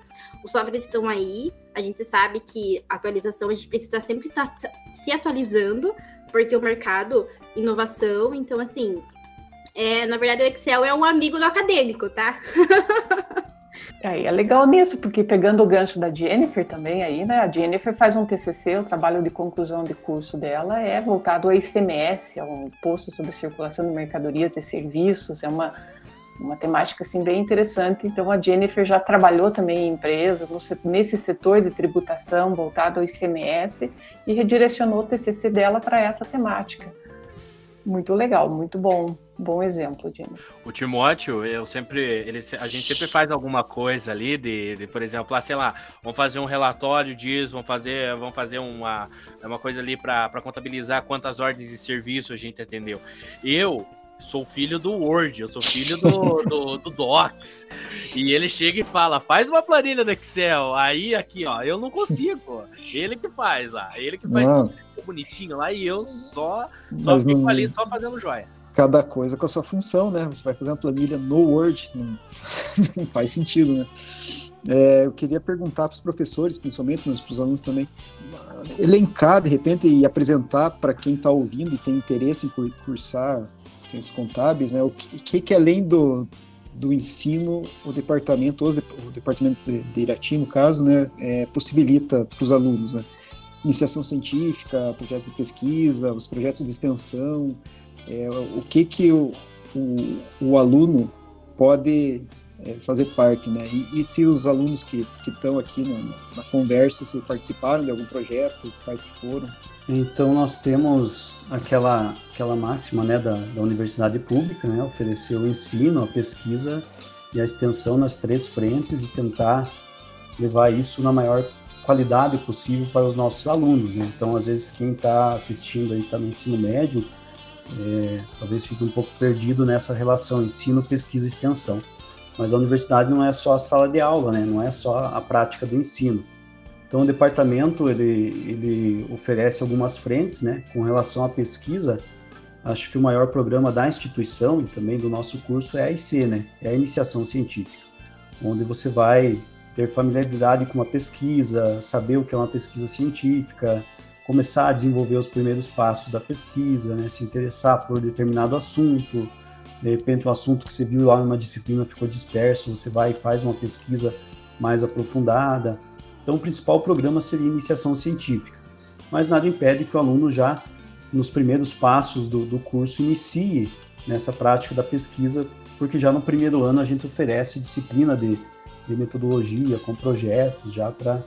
os softwares estão aí. A gente sabe que atualização, a gente precisa sempre estar tá se atualizando, porque o mercado, inovação, então, assim, é, na verdade, o Excel é um amigo do acadêmico, tá? É, é legal nisso, porque pegando o gancho da Jennifer também aí, né? A Jennifer faz um TCC, o trabalho de conclusão de curso dela é voltado ao ICMS, é um imposto sobre circulação de mercadorias e serviços, é uma uma temática assim bem interessante. Então a Jennifer já trabalhou também em empresas nesse setor de tributação voltado ao ICMS e redirecionou o TCC dela para essa temática. Muito legal, muito bom. Bom exemplo, Jimmy. O Timóteo, eu sempre, ele, a gente sempre faz alguma coisa ali de, de, por exemplo, lá, sei lá, vamos fazer um relatório disso, vamos fazer, vamos fazer uma, uma coisa ali para contabilizar quantas ordens de serviço a gente atendeu. Eu sou filho do Word, eu sou filho do, do, do, Docs. E ele chega e fala, faz uma planilha do Excel. Aí aqui, ó, eu não consigo. Ele que faz lá, ele que faz tudo bonitinho lá e eu só, só fico não... ali só fazendo joia cada coisa com a sua função, né? Você vai fazer uma planilha no Word, não, não faz sentido, né? É, eu queria perguntar para os professores, principalmente, mas para os alunos também, elencar de repente e apresentar para quem está ouvindo e tem interesse em cursar ciências contábeis, né? O que, que além do, do ensino, o departamento, o departamento de, de Irati, no caso, né, é, possibilita para os alunos, né? Iniciação científica, projetos de pesquisa, os projetos de extensão, é, o que que o, o, o aluno pode é, fazer parte, né? E, e, se os alunos que estão aqui na, na, conversa, se participaram de algum projeto, quais que foram? Então nós temos aquela aquela máxima, né, da, da universidade pública, né, oferecer o ensino, a pesquisa e a extensão nas três frentes e tentar levar isso na maior qualidade possível para os nossos alunos, né? Então às vezes quem está assistindo aí está no ensino médio é, talvez fique um pouco perdido nessa relação ensino, pesquisa e extensão. Mas a universidade não é só a sala de aula, né? não é só a prática do ensino. Então o departamento ele, ele oferece algumas frentes, né? Com relação à pesquisa, acho que o maior programa da instituição e também do nosso curso é a IC, né? É a iniciação científica, onde você vai ter familiaridade com uma pesquisa, saber o que é uma pesquisa científica, começar a desenvolver os primeiros passos da pesquisa, né, se interessar por determinado assunto, de repente o assunto que você viu lá numa disciplina ficou disperso, você vai e faz uma pesquisa mais aprofundada. Então, o principal programa seria iniciação científica, mas nada impede que o aluno já, nos primeiros passos do, do curso, inicie nessa prática da pesquisa, porque já no primeiro ano a gente oferece disciplina de, de metodologia, com projetos já para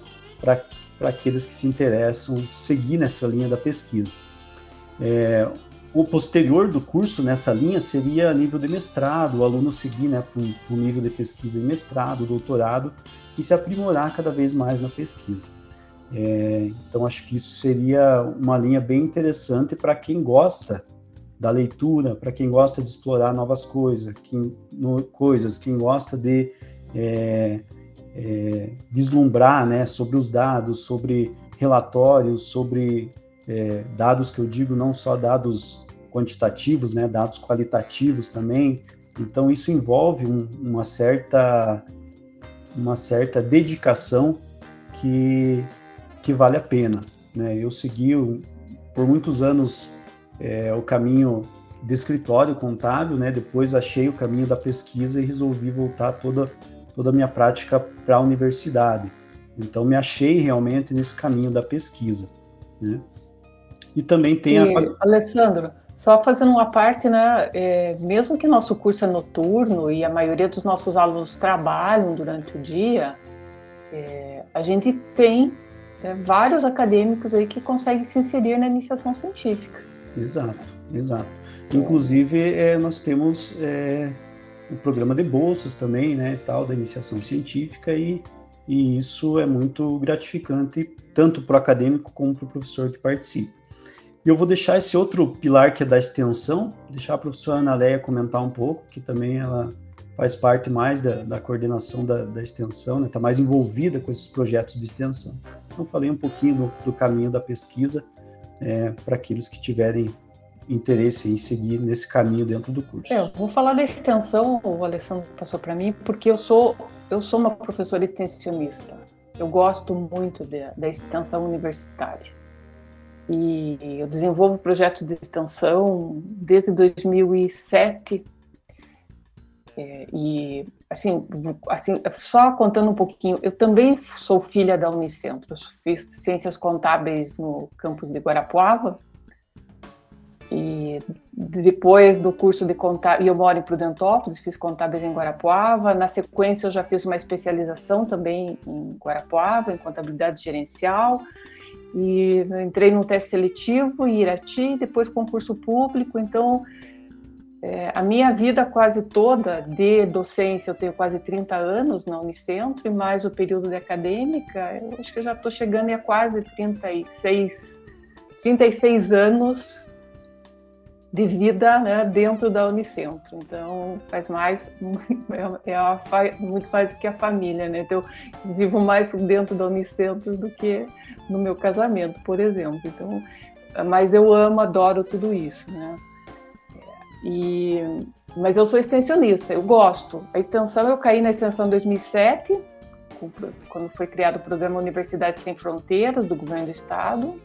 para aqueles que se interessam seguir nessa linha da pesquisa. É, o posterior do curso nessa linha seria nível de mestrado, o aluno seguir né, para um nível de pesquisa em mestrado, doutorado e se aprimorar cada vez mais na pesquisa. É, então, acho que isso seria uma linha bem interessante para quem gosta da leitura, para quem gosta de explorar novas coisas, quem, no, coisas, quem gosta de é, é, vislumbrar né, sobre os dados, sobre relatórios, sobre é, dados que eu digo não só dados quantitativos, né, dados qualitativos também. Então isso envolve um, uma certa uma certa dedicação que que vale a pena. Né? Eu segui por muitos anos é, o caminho de escritório contábil, né? Depois achei o caminho da pesquisa e resolvi voltar toda toda a minha prática para a universidade. Então, me achei realmente nesse caminho da pesquisa. Né? E também tem e, a. Alessandro, só fazendo uma parte, né? É, mesmo que nosso curso é noturno e a maioria dos nossos alunos trabalham durante o dia, é, a gente tem é, vários acadêmicos aí que conseguem se inserir na iniciação científica. Exato, exato. Inclusive, é, nós temos é, o programa de bolsas também, né, tal, da iniciação científica, e, e isso é muito gratificante, tanto para o acadêmico como para o professor que participa. E eu vou deixar esse outro pilar que é da extensão, deixar a professora Ana Leia comentar um pouco, que também ela faz parte mais da, da coordenação da, da extensão, está né, tá mais envolvida com esses projetos de extensão. Então, falei um pouquinho do, do caminho da pesquisa é, para aqueles que tiverem interesse em seguir nesse caminho dentro do curso. É, eu vou falar da extensão, o Alessandro passou para mim, porque eu sou eu sou uma professora extensionista. Eu gosto muito de, da extensão universitária. E eu desenvolvo projetos de extensão desde 2007. É, e assim, assim, só contando um pouquinho, eu também sou filha da Unicentro. Fiz ciências contábeis no campus de Guarapuava E depois do curso de contábil, eu moro em Prudentópolis, fiz contábeis em Guarapuava. Na sequência, eu já fiz uma especialização também em Guarapuava, em contabilidade gerencial. E entrei no teste seletivo em Irati, depois concurso público. Então, é, a minha vida quase toda de docência, eu tenho quase 30 anos na Unicentro, e mais o período de acadêmica, eu acho que eu já estou chegando a quase 36, 36 anos de vida né, dentro da Unicentro. Então, faz mais, é, é muito mais do que a família, né? Então, eu vivo mais dentro da Unicentro do que no meu casamento, por exemplo. Então, mas eu amo, adoro tudo isso, né? E, mas eu sou extensionista, eu gosto. A extensão, eu caí na extensão em 2007, quando foi criado o programa Universidade Sem Fronteiras, do governo do estado.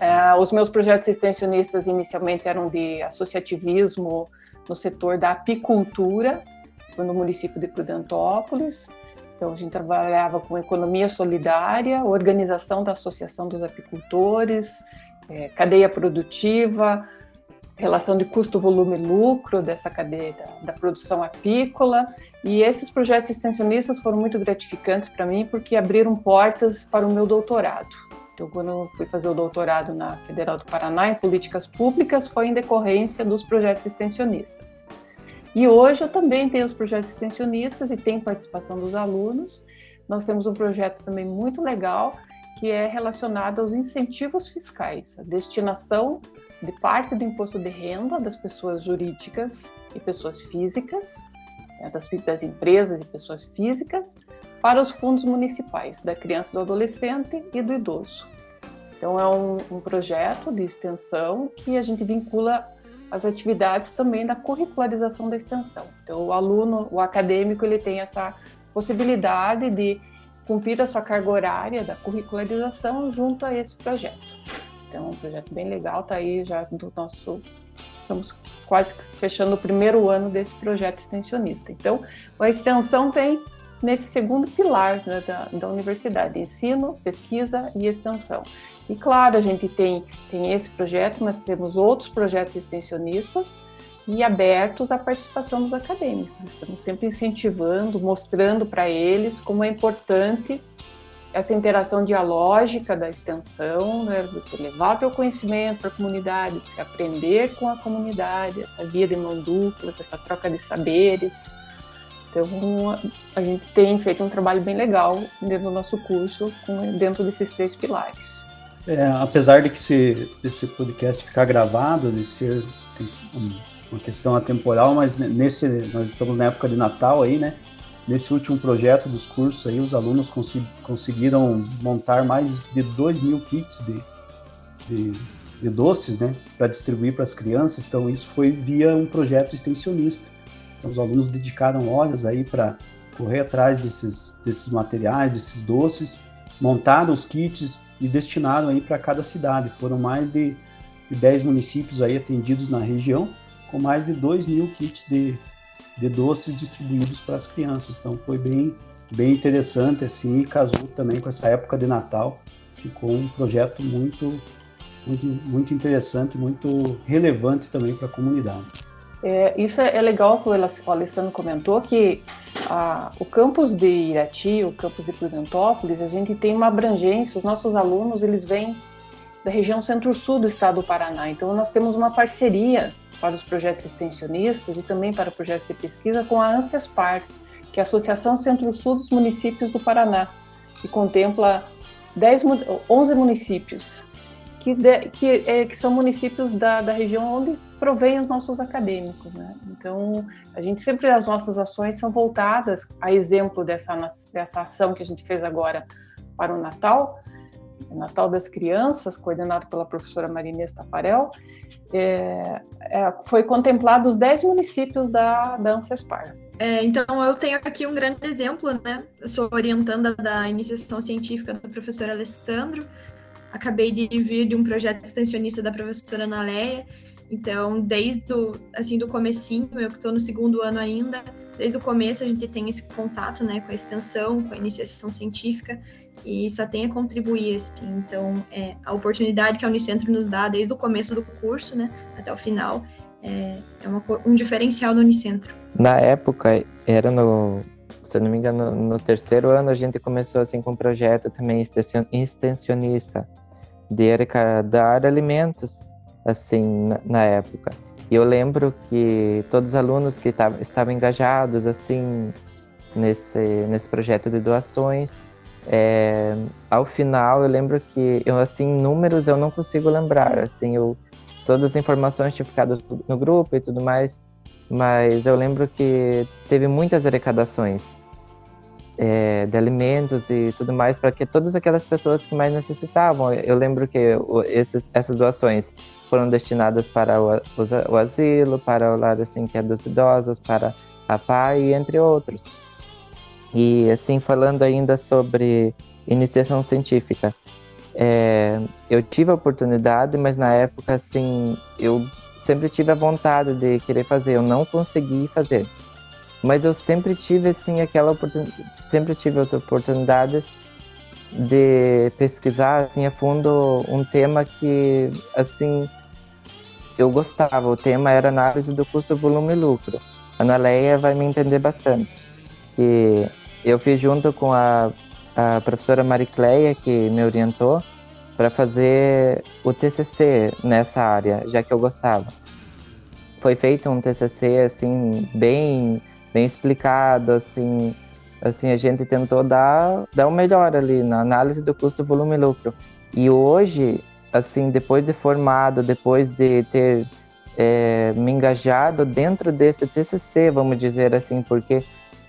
É, os meus projetos extensionistas inicialmente eram de associativismo no setor da apicultura, no município de Prudentópolis. Então, a gente trabalhava com economia solidária, organização da Associação dos Apicultores, é, cadeia produtiva, relação de custo-volume-lucro dessa cadeia da, da, produção apícola. E esses projetos extensionistas foram muito gratificantes para mim porque abriram portas para o meu doutorado. Então, quando eu fui fazer o doutorado na Federal do Paraná em políticas públicas, foi em decorrência dos projetos extensionistas. E hoje eu também tenho os projetos extensionistas e tenho participação dos alunos. Nós temos um projeto também muito legal que é relacionado aos incentivos fiscais, a destinação de parte do imposto de renda das pessoas jurídicas e pessoas físicas, né, das, das empresas e pessoas físicas, para os fundos municipais da criança, do adolescente e do idoso. Então, é um, um projeto de extensão que a gente vincula as atividades também da curricularização da extensão. Então, o aluno, o acadêmico, ele tem essa possibilidade de cumprir a sua carga horária da curricularização junto a esse projeto. Então, é um projeto bem legal, tá aí já do nosso. Estamos quase fechando o primeiro ano desse projeto extensionista. Então, a extensão vem nesse segundo pilar né, da, da universidade: ensino, pesquisa e extensão. E claro, a gente tem, tem esse projeto, mas temos outros projetos extensionistas e abertos à participação dos acadêmicos. Estamos sempre incentivando, mostrando para eles como é importante essa interação dialógica da extensão, né, você levar o teu conhecimento para a comunidade, você aprender com a comunidade, essa via de mão dupla, essa troca de saberes. Então, a gente tem feito um trabalho bem legal dentro do nosso curso, dentro desses três pilares. É, apesar de que esse, esse podcast ficar gravado, de ser uma questão atemporal, mas nesse nós estamos na época de Natal aí, né? Nesse último projeto dos cursos aí, os alunos conseguiram montar mais de 2 mil kits de, de, de doces, né, para distribuir para as crianças. Então, isso foi via um projeto extensionista. Então, os alunos dedicaram horas aí para correr atrás desses, desses materiais, desses doces, montaram os kits e destinaram aí para cada cidade. Foram mais de, de 10 municípios aí atendidos na região, com mais de 2 mil kits de, de doces distribuídos para as crianças. Então foi bem, bem interessante assim, e casou também com essa época de Natal, ficou um projeto muito, muito, muito interessante, muito relevante também para a comunidade. É, isso é, legal que o Alessandro comentou que a, o campus de Irati, o campus de Prudentópolis, a gente tem uma abrangência, os nossos alunos eles vêm da região centro-sul do estado do Paraná. Então, nós temos uma parceria para os projetos extensionistas e também para projetos de pesquisa com a ANSESPAR, que é a Associação Centro-Sul dos Municípios do Paraná, que contempla 10, 11 municípios, que, de, que, é, que são municípios da, da região onde provém os nossos acadêmicos. Né? Então, a gente sempre, as nossas ações são voltadas a exemplo dessa, dessa ação que a gente fez agora para o Natal, Natal das Crianças, coordenado pela professora Marinês Taparel, é, é, foi contemplado os 10 municípios da, da Ancespar. É, então, eu tenho aqui um grande exemplo, né? Eu sou orientanda da iniciação científica do professor Alessandro, acabei de vir de um projeto extensionista da professora Naléia, então, desde o, assim, do comecinho, eu que estou no segundo ano ainda, desde o começo a gente tem esse contato né, com a extensão, com a iniciação científica, e só tem a contribuir, assim. Então, é, a oportunidade que a Unicentro nos dá desde o começo do curso, né, até o final, é, é uma, um diferencial do Unicentro. Na época, era no, se eu não me engano, no terceiro ano a gente começou assim com um projeto também extensionista de arrecadar alimentos, assim, na, na época. E eu lembro que todos os alunos que tavam, estavam engajados, assim, nesse, nesse projeto de doações, é, ao final eu lembro que, eu, assim, números eu não consigo lembrar, assim, eu, todas as informações tinham ficado no grupo e tudo mais, mas eu lembro que teve muitas arrecadações é, de alimentos e tudo mais para que todas aquelas pessoas que mais necessitavam. Eu lembro que esses, essas doações foram destinadas para o, o, asilo, para o lar assim que é dos idosos, para a PAI, entre outros. E assim falando ainda sobre iniciação científica, é, eu tive a oportunidade, mas na época assim eu sempre tive a vontade de querer fazer, eu não consegui fazer mas eu sempre tive assim aquela oportunidade, sempre tive as oportunidades de pesquisar assim a fundo um tema que assim eu gostava. O tema era análise do custo, volume lucro. A Ana Leia vai me entender bastante. E eu fiz junto com a, a professora Maricleia, que me orientou, para fazer o TCC nessa área, já que eu gostava. Foi feito um TCC assim bem bem explicado, assim, assim a gente tentou dar, dar o melhor ali na análise do custo, volume lucro. E hoje, assim, depois de formado, depois de ter é, me engajado dentro desse TCC, vamos dizer assim, porque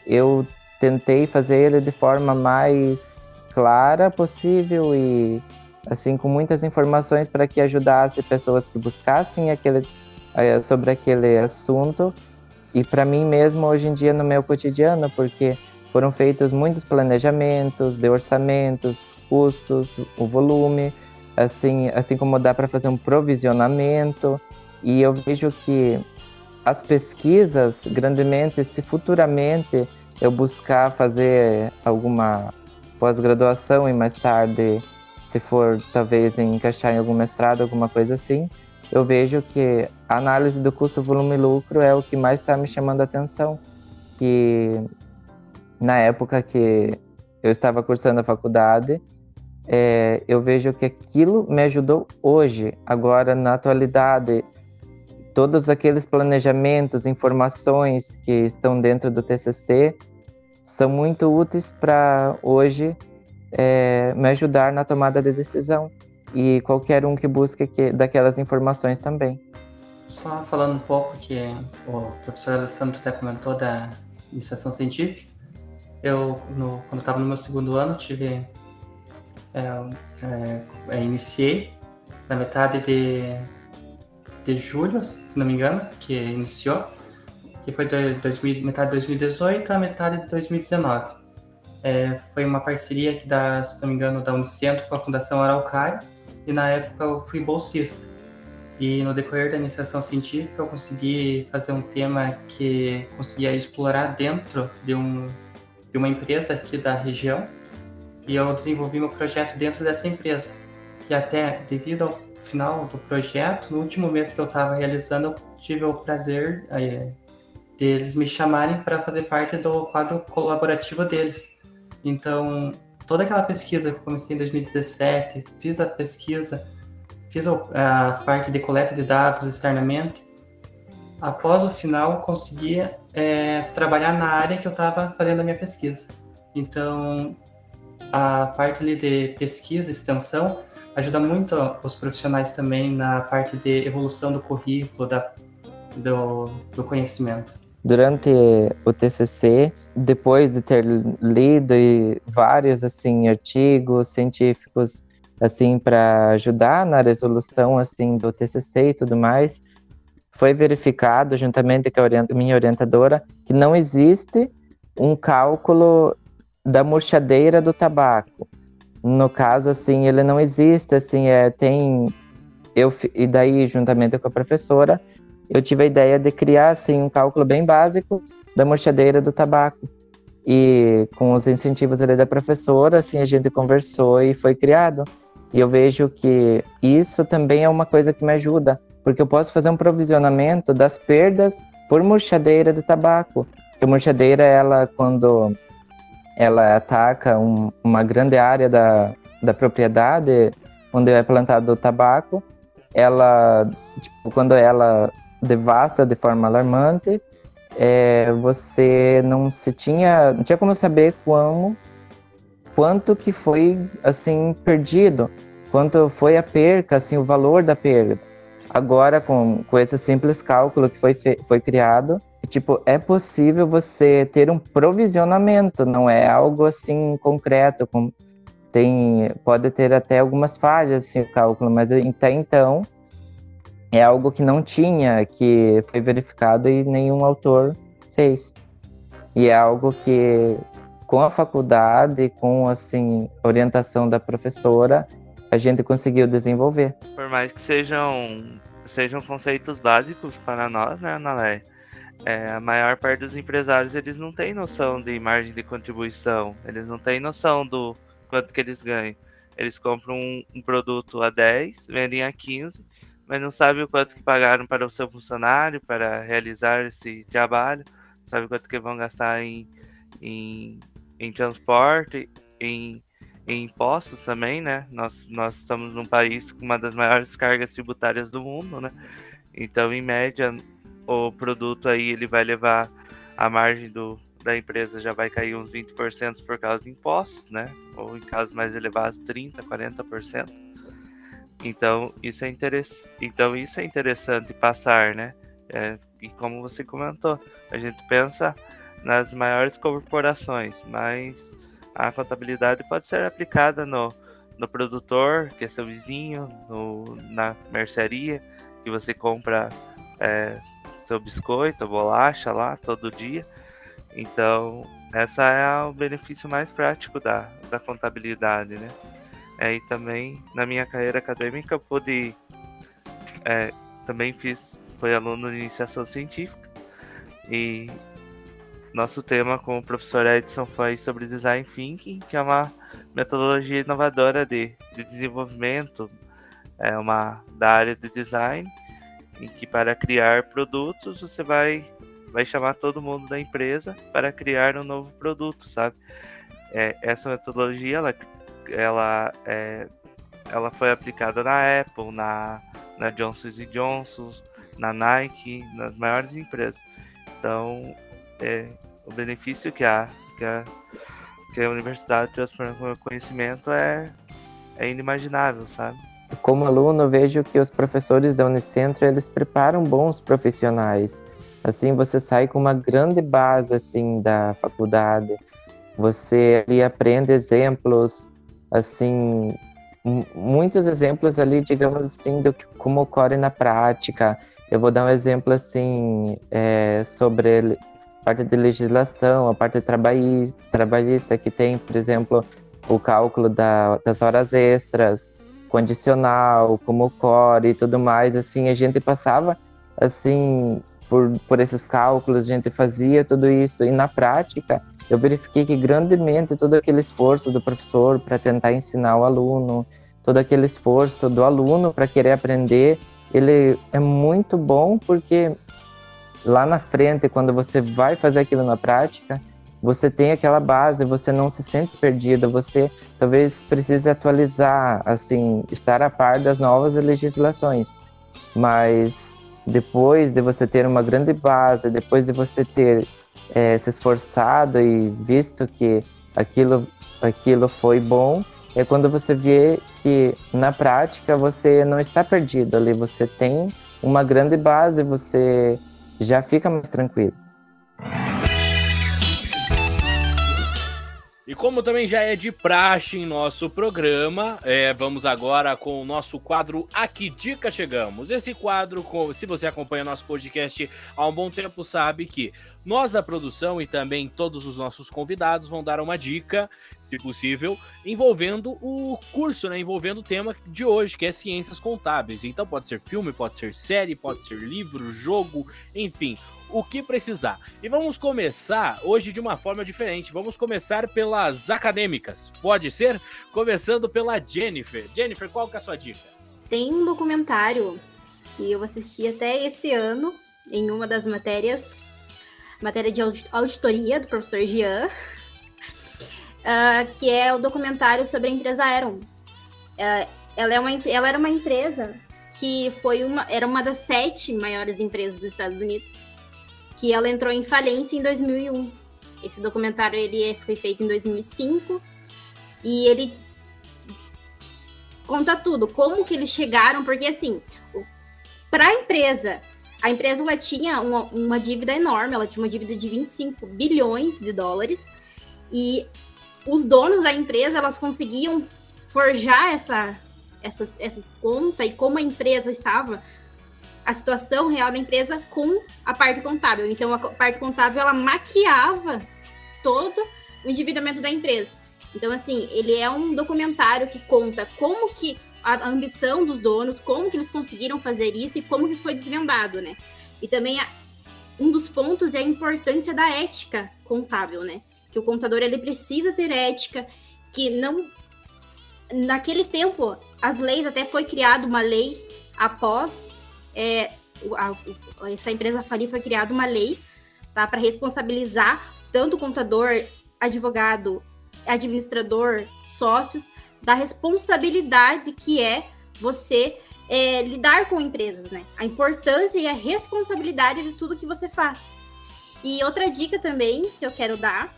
eu tentei fazer ele de forma mais clara possível e assim com muitas informações para que ajudasse pessoas que buscassem aquele é, sobre aquele assunto e para mim mesmo hoje em dia no meu cotidiano, porque foram feitos muitos planejamentos de orçamentos, custos, o volume, assim, assim como dá para fazer um provisionamento. E eu vejo que as pesquisas, grandemente, se futuramente eu buscar fazer alguma pós-graduação e mais tarde, se for talvez encaixar em algum mestrado, alguma coisa assim, eu vejo que a análise do custo, volume e lucro é o que mais está me chamando a atenção. Que na época que eu estava cursando a faculdade, é, eu vejo que aquilo me ajudou hoje, agora na atualidade. Todos aqueles planejamentos, informações que estão dentro do TCC são muito úteis para hoje é, me ajudar na tomada de decisão e qualquer um que busque que, daquelas informações também. Só falando um pouco que o professor Alessandro até comentou da iniciação científica, eu, no, quando estava no meu segundo ano, tive é, é, iniciei na metade de, de julho, se não me engano, que iniciou, que foi de 2000, metade de 2018 a metade de 2019. É, foi uma parceria que se não me engano, da Unicentro com a Fundação Araucária, e na época eu fui bolsista. E no decorrer da iniciação científica eu consegui fazer um tema que conseguia explorar dentro de, um, de uma empresa aqui da região e eu desenvolvi meu projeto dentro dessa empresa. E até devido ao final do projeto, no último mês que eu estava realizando, eu tive o prazer é, deles me chamarem para fazer parte do quadro colaborativo deles. Então, toda aquela pesquisa que eu comecei em 2017, fiz a pesquisa, fiz as partes de coleta de dados externamente. Após o final, conseguia é, trabalhar na área que eu estava fazendo a minha pesquisa. Então, a parte ali de pesquisa, extensão, ajuda muito os profissionais também na parte de evolução do currículo, da, do, do conhecimento. Durante o TCC, depois de ter lido vários assim artigos científicos assim para ajudar na resolução assim do TCC e tudo mais, foi verificado juntamente com a minha orientadora que não existe um cálculo da murchadeira do tabaco. No caso assim, ele não existe assim, é tem eu e daí juntamente com a professora, eu tive a ideia de criar assim um cálculo bem básico da murchadeira do tabaco. E com os incentivos ali da professora, assim, a gente conversou e foi criado. E eu vejo que isso também é uma coisa que me ajuda, porque eu posso fazer um provisionamento das perdas por murchadeira de tabaco. Porque a murchadeira, ela, quando ela ataca um, uma grande área da, da propriedade onde é plantado o tabaco, ela, tipo, quando ela devasta de forma alarmante, é, você não se tinha, não tinha como saber como, quanto que foi assim perdido, quanto foi a perca, assim o valor da perda. Agora com, com esse simples cálculo que foi foi criado, tipo é possível você ter um provisionamento, não é algo assim concreto, com, tem pode ter até algumas falhas assim o cálculo, mas até então é algo que não tinha, que foi verificado e nenhum autor fez. E é algo que, com a faculdade, com assim, orientação da professora, a gente conseguiu desenvolver. Por mais que sejam, sejam conceitos básicos para nós, né, Analé? É, a maior parte dos empresários eles não têm noção de margem de contribuição, eles não têm noção do quanto que eles ganham. Eles compram um, um produto a 10, vendem a 15 mas não sabe o quanto que pagaram para o seu funcionário para realizar esse trabalho, não sabe quanto que vão gastar em, em, em transporte, em, em impostos também, né? Nós, nós estamos num país com uma das maiores cargas tributárias do mundo, né? Então, em média, o produto aí ele vai levar a margem do, da empresa já vai cair uns 20% por causa de impostos, né? Ou em casos mais elevados, 30%, 40%. Então isso é interessante. Então isso é interessante passar, né? É, e como você comentou, a gente pensa nas maiores corporações, mas a contabilidade pode ser aplicada no, no produtor, que é seu vizinho, no, na mercearia, que você compra é, seu biscoito, bolacha lá todo dia. Então, essa é o benefício mais prático da, da contabilidade, né? É, e também na minha carreira acadêmica eu pude. É, também fiz. Foi aluno de iniciação científica. E nosso tema com o professor Edson foi sobre design thinking, que é uma metodologia inovadora de, de desenvolvimento, é uma da área de design, em que para criar produtos você vai vai chamar todo mundo da empresa para criar um novo produto, sabe? É, essa metodologia ela ela, é, ela foi aplicada na Apple, na, na Johnson Johnson, na Nike, nas maiores empresas. Então, é, o benefício que a, que a, que a universidade transforma conhecimento é, é inimaginável, sabe? Como aluno, vejo que os professores da Unicentro, eles preparam bons profissionais. Assim, você sai com uma grande base, assim, da faculdade. Você ali aprende exemplos assim, muitos exemplos ali, digamos assim, do que como ocorre na prática. Eu vou dar um exemplo assim é, sobre parte de legislação, a parte trabalhista, trabalhista que tem, por exemplo, o cálculo da, das horas extras, condicional, como ocorre e tudo mais. Assim, a gente passava assim por, por esses cálculos, a gente fazia tudo isso e na prática eu verifiquei que grandemente todo aquele esforço do professor para tentar ensinar o aluno, todo aquele esforço do aluno para querer aprender, ele é muito bom porque lá na frente, quando você vai fazer aquilo na prática, você tem aquela base, você não se sente perdido, você talvez precise atualizar, assim, estar a par das novas legislações. Mas depois de você ter uma grande base, depois de você ter é, se esforçado e visto que aquilo, aquilo foi bom, é quando você vê que na prática você não está perdido ali, você tem uma grande base, você já fica mais tranquilo. E como também já é de praxe em nosso programa, é, vamos agora com o nosso quadro Aqui Dica Chegamos. Esse quadro, se você acompanha nosso podcast há um bom tempo, sabe que nós da produção e também todos os nossos convidados vão dar uma dica, se possível, envolvendo o curso, né? Envolvendo o tema de hoje, que é ciências contábeis. Então pode ser filme, pode ser série, pode ser livro, jogo, enfim, o que precisar. E vamos começar hoje de uma forma diferente. Vamos começar pelas acadêmicas. Pode ser? Começando pela Jennifer. Jennifer, qual que é a sua dica? Tem um documentário que eu assisti até esse ano em uma das matérias, matéria de auditoria do professor Jean, uh, que é o documentário sobre a empresa Aeron. Uh, ela, é uma, ela era uma empresa que foi uma, era uma das sete maiores empresas dos Estados Unidos, que ela entrou em falência em 2001. Esse documentário ele é, foi feito em 2005 e ele conta tudo, como que eles chegaram, porque assim, para a empresa, a empresa ela tinha uma, uma dívida enorme, ela tinha uma dívida de 25 bilhões de dólares e os donos da empresa elas conseguiam forjar essa essas, essas contas e como a empresa estava, a situação real da empresa com a parte contábil. Então, a parte contábil, ela maquiava todo o endividamento da empresa. Então, assim, ele é um documentário que conta como que a ambição dos donos, como que eles conseguiram fazer isso e como que foi desvendado, né? E também a, um dos pontos é a importância da ética contábil, né? Que o contador ele precisa ter ética, que não naquele tempo, as leis, até foi criada uma lei após é, a, a, essa empresa falir, foi criada uma lei tá, para responsabilizar tanto contador, advogado, administrador, sócios, da responsabilidade que é você é, lidar com empresas, né? A importância e a responsabilidade de tudo que você faz. E outra dica também que eu quero dar,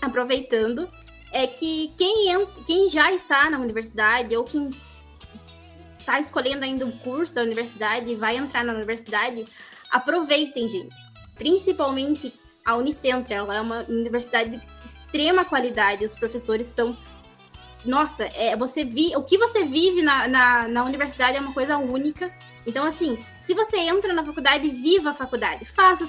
aproveitando, é que quem, quem já está na universidade ou quem está escolhendo ainda um curso da universidade e vai entrar na universidade, aproveitem, gente. Principalmente a Unicentro, ela é uma universidade de extrema qualidade, os professores são nossa, é, você vi, o que você vive na, na, na, universidade é uma coisa única. Então, assim, se você entra na faculdade, viva a faculdade. Faça,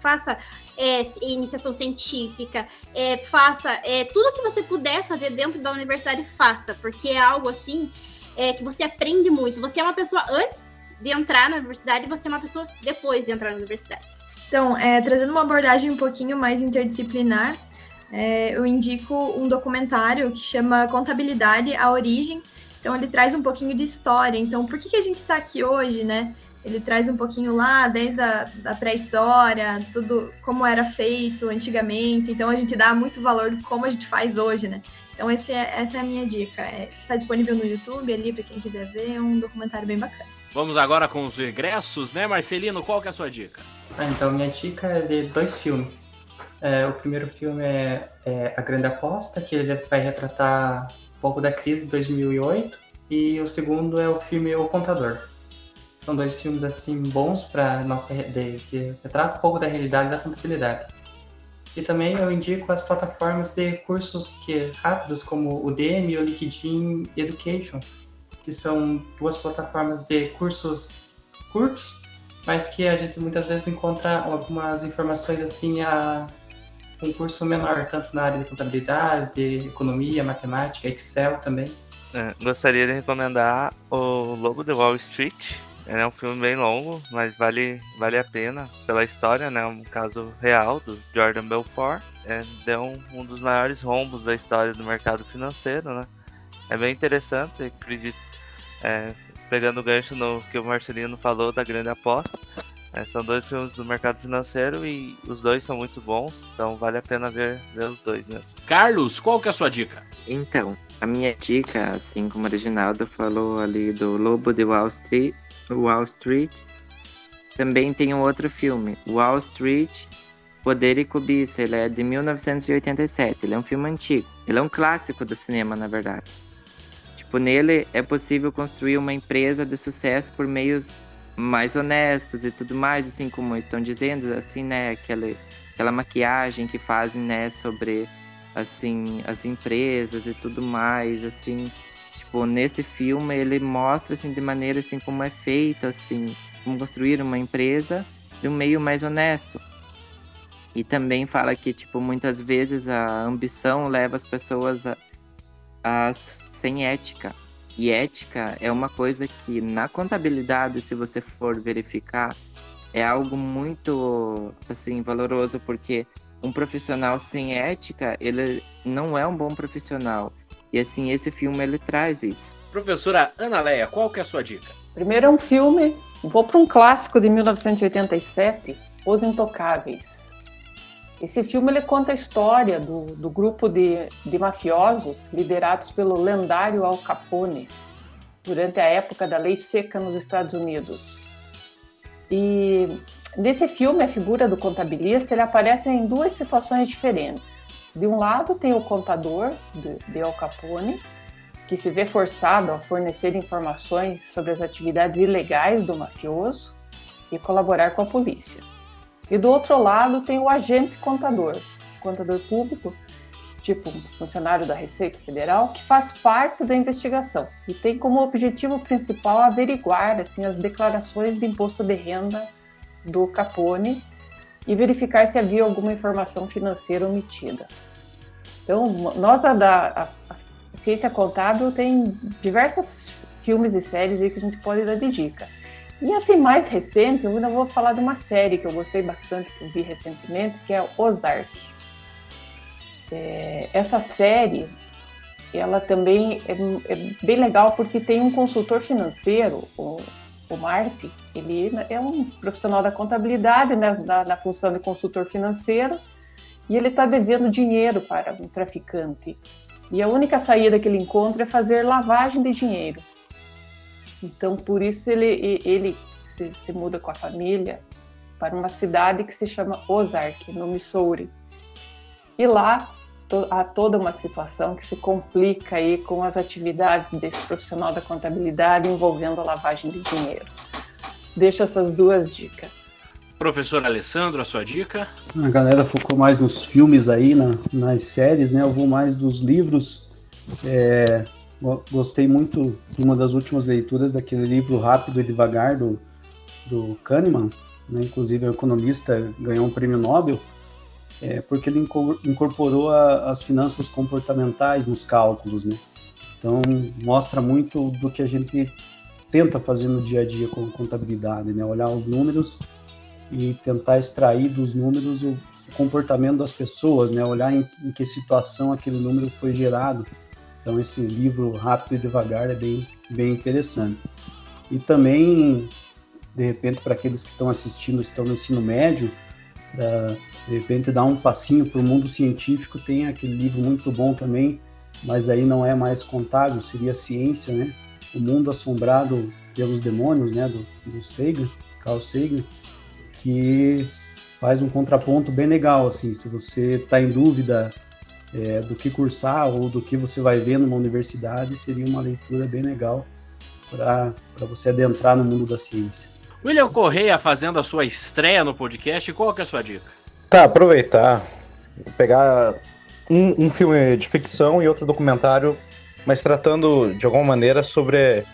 faça é, iniciação científica, é, faça é, tudo que você puder fazer dentro da universidade, faça, porque é algo assim é, que você aprende muito. Você é uma pessoa antes de entrar na universidade e você é uma pessoa depois de entrar na universidade. Então, é, trazendo uma abordagem um pouquinho mais interdisciplinar, é, eu indico um documentário que chama Contabilidade, a Origem. Então, ele traz um pouquinho de história. Então, por que, que a gente está aqui hoje, né? Ele traz um pouquinho lá, desde a da pré-história, tudo como era feito antigamente. Então, a gente dá muito valor de como a gente faz hoje, né? Então, esse é, essa é a minha dica. É, tá disponível no YouTube ali para quem quiser ver. É um documentário bem bacana. Vamos agora com os ingressos, né, Marcelino? Qual que é a sua dica? Ah, então, minha dica é de dois filmes. É, o primeiro filme é, é, A Grande Aposta, que ele vai retratar um pouco da crise de 2008, e o segundo é o filme O Contador. São dois filmes assim bons para nossa de, que retrata um pouco da realidade da contabilidade. E também eu indico as plataformas de cursos que rápidos como o Udemy, o LinkedIn Education, que são duas plataformas de cursos curtos, mas que a gente muitas vezes encontra algumas informações assim a um curso menor, tanto na área de contabilidade, de economia, matemática, Excel também. É, gostaria de recomendar o Lobo de Wall Street. É um filme bem longo, mas vale, vale a pena pela história, né? Um caso real do Jordan Belfort. É, deu um, um dos maiores rombos da história do mercado financeiro, né? É bem interessante, acredito. É, pegando o gancho no que o Marcelino falou da grande aposta. É, são dois filmes do mercado financeiro e os dois são muito bons, então vale a pena ver, ver os dois mesmo. Carlos, qual que é a sua dica? Então, a minha dica, assim como o Reginaldo falou ali do Lobo de Wall Street, Wall Street também tem um outro filme, Wall Street, Poder e Cobiça. Ele é de 1987, ele é um filme antigo. Ele é um clássico do cinema, na verdade. Tipo, nele é possível construir uma empresa de sucesso por meios mais honestos e tudo mais, assim como estão dizendo, assim, né, aquela, aquela maquiagem que fazem, né, sobre, assim, as empresas e tudo mais, assim, tipo, nesse filme ele mostra, assim, de maneira, assim, como é feito, assim, como construir uma empresa de um meio mais honesto. E também fala que, tipo, muitas vezes a ambição leva as pessoas a, a sem ética. E ética é uma coisa que na contabilidade, se você for verificar, é algo muito, assim, valoroso, porque um profissional sem ética, ele não é um bom profissional. E, assim, esse filme, ele traz isso. Professora Ana Leia, qual que é a sua dica? Primeiro é um filme, vou para um clássico de 1987, Os Intocáveis. Esse filme ele conta a história do, do grupo de, de mafiosos liderados pelo lendário Al Capone durante a época da lei seca nos Estados Unidos. E nesse filme, a figura do contabilista ele aparece em duas situações diferentes. De um lado, tem o contador de, Al Capone, que se vê forçado a fornecer informações sobre as atividades ilegais do mafioso e colaborar com a polícia. E do outro lado tem o agente contador, contador público, tipo um funcionário da Receita Federal, que faz parte da investigação e tem como objetivo principal averiguar assim as declarações de imposto de renda do Capone e verificar se havia alguma informação financeira omitida. Então, nós da, da a, ciência contábil tem diversos filmes e séries aí que a gente pode dar de dica. E assim, mais recente, eu ainda vou falar de uma série que eu gostei bastante, que eu vi recentemente, que é Ozark. É, essa série, ela também é, é, bem legal porque tem um consultor financeiro, o, o Marty, ele é um profissional da contabilidade, né, na, na função de consultor financeiro, e ele está devendo dinheiro para um traficante. E a única saída que ele encontra é fazer lavagem de dinheiro. Então, por isso ele, ele se, se muda com a família para uma cidade que se chama Ozark, no Missouri. E lá to, há toda uma situação que se complica aí com as atividades desse profissional da contabilidade envolvendo a lavagem de dinheiro. Deixo essas duas dicas. Professor Alessandro, a sua dica? A galera focou mais nos filmes aí, na, nas séries, né? Eu vou mais dos livros. É, gostei muito de uma das últimas leituras daquele livro Rápido e Devagar, do, do Kahneman. Né? Inclusive, o economista ganhou um prêmio Nobel, é, porque ele incorporou a, as finanças comportamentais nos cálculos, né? Então, mostra muito do que a gente tenta fazer no dia a dia com contabilidade, né? Olhar os números e tentar extrair dos números o comportamento das pessoas, né? Olhar em, em que situação aquele número foi gerado. Então esse livro Rápido e Devagar é bem, bem interessante. E também, de repente, para aqueles que estão assistindo, estão no ensino médio, pra, de repente dar um passinho para o mundo científico, tem aquele livro muito bom também, mas aí não é mais contábil, seria ciência, né? O Mundo Assombrado pelos Demônios, né? Do, do Sagan, Carl Sagan que faz um contraponto bem legal, assim, se você está em dúvida é, do que cursar ou do que você vai ver numa universidade, seria uma leitura bem legal para você adentrar no mundo da ciência. William Correia fazendo a sua estreia no podcast, qual que é a sua dica? Tá, aproveitar, pegar um, um filme de ficção e outro documentário, mas tratando de alguma maneira sobre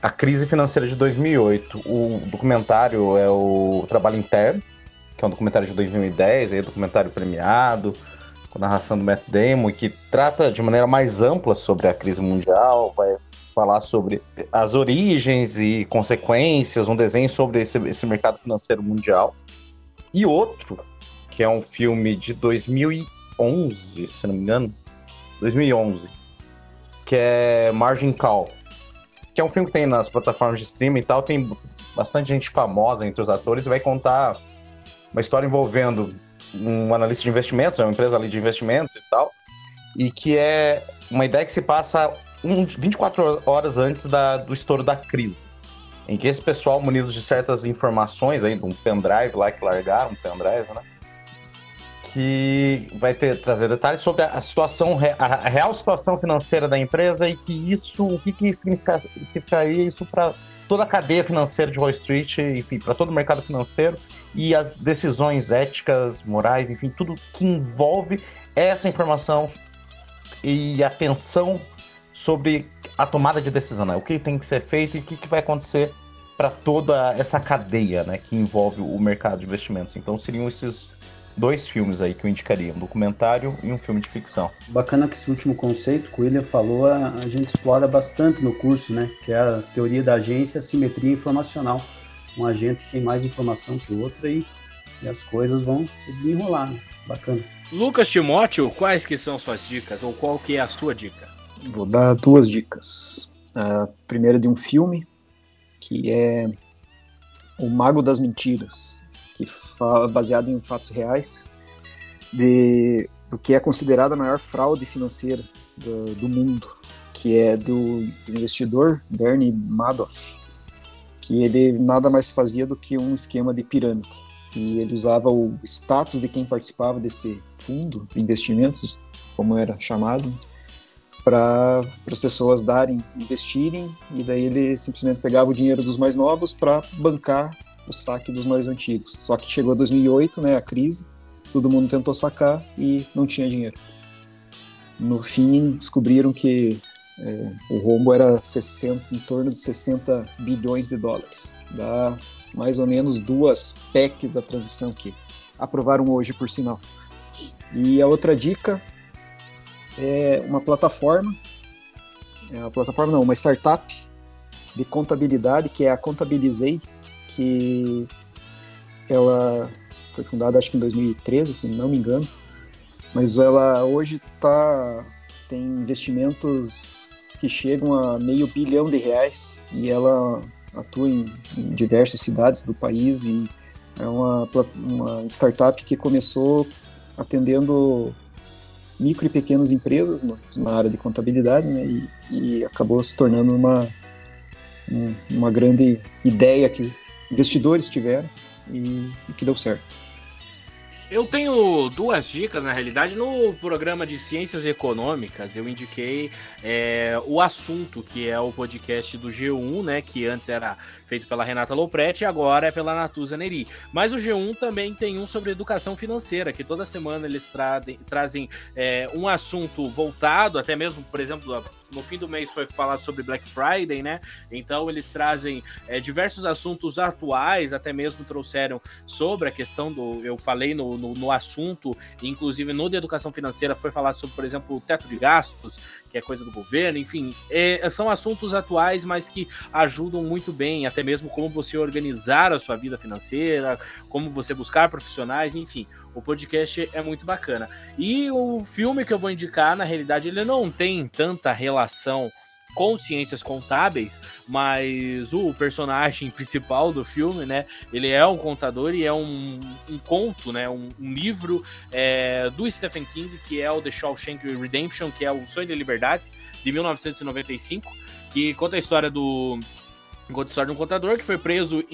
a crise financeira de 2008. O documentário é o Trabalho Interno, que é um documentário de 2010, aí, documentário premiado, com narração do Matt Damon, que trata de maneira mais ampla sobre a crise mundial, vai falar sobre as origens e consequências, um desenho sobre esse, esse mercado financeiro mundial. E outro, que é um filme de 2011, se não me engano, 2011, que é Margin Call, que é um filme que tem nas plataformas de streaming e tal, tem bastante gente famosa entre os atores e vai contar uma história envolvendo um analista de investimentos, é uma empresa ali de investimentos e tal, e que é uma ideia que se passa um, 24 horas antes da, do estouro da crise, em que esse pessoal, munido de certas informações aí, de um pendrive lá que largaram, um pendrive, né? Que vai ter, trazer detalhes sobre a situação, a real situação financeira da empresa e que isso, o que, que significa, significaria isso para toda a cadeia financeira de Wall Street, enfim, para todo o mercado financeiro e as decisões éticas, morais, enfim, tudo que envolve essa informação e atenção sobre a tomada de decisão, né? o que tem que ser feito e o que, que vai acontecer para toda essa cadeia né, que envolve o mercado de investimentos. Então seriam esses dois filmes aí que eu indicaria, um documentário e um filme de ficção. Bacana que esse último conceito que o William falou, a, a gente explora bastante no curso, né? Que é a teoria da agência, simetria informacional. um agente tem mais informação que o outro e, e as coisas vão se desenrolar. Né? Bacana. Lucas Timóteo, quais que são suas dicas ou qual que é a sua dica? Vou dar duas dicas. A primeira de um filme que é O Mago das Mentiras, baseado em fatos reais de do que é considerada a maior fraude financeira do, do mundo, que é do, do, investidor Bernie Madoff, que ele nada mais fazia do que um esquema de pirâmide. E ele usava o status de quem participava desse fundo de investimentos, como era chamado, para as pessoas darem, investirem, e daí ele simplesmente pegava o dinheiro dos mais novos para bancar o saque dos mais antigos. Só que chegou 2008, né, a crise, todo mundo tentou sacar e não tinha dinheiro. No fim, descobriram que é, o rombo era 60, em torno de 60 bilhões de dólares. Dá mais ou menos duas PEC da transição que aprovaram hoje, por sinal. E a outra dica é uma plataforma, é uma plataforma não, uma startup de contabilidade que é a Contabilizei, que ela foi fundada acho que em 2013, se não me engano, mas ela hoje tá, tem investimentos que chegam a meio bilhão de reais e ela atua em, em diversas cidades do país e é uma, uma startup que começou atendendo micro e pequenas empresas no, na área de contabilidade né, e, e acabou se tornando uma, uma grande ideia que investidores tiveram e, e que deu certo. Eu tenho duas dicas, na realidade. No programa de Ciências Econômicas, eu indiquei é, o assunto, que é o podcast do G1, né? Que antes era feito pela Renata Lopretti e agora é pela Natuza Neri. Mas o G1 também tem um sobre educação financeira, que toda semana eles tra trazem é, um assunto voltado, até mesmo, por exemplo, no fim do mês foi falar sobre Black Friday, né? Então eles trazem é, diversos assuntos atuais, até mesmo trouxeram sobre a questão do. Eu falei no, no, no assunto, inclusive no de educação financeira, foi falar sobre, por exemplo, o teto de gastos, que é coisa do governo, enfim, é, são assuntos atuais, mas que ajudam muito bem, até mesmo como você organizar a sua vida financeira, como você buscar profissionais, enfim. O podcast é muito bacana. E o filme que eu vou indicar, na realidade, ele não tem tanta relação com ciências contábeis, mas o personagem principal do filme, né, ele é um contador e é um, um conto, né, um, um livro é, do Stephen King, que é o The Shawshank Redemption, que é o Sonho da Liberdade, de 1995, que conta a história do A história de um contador que foi preso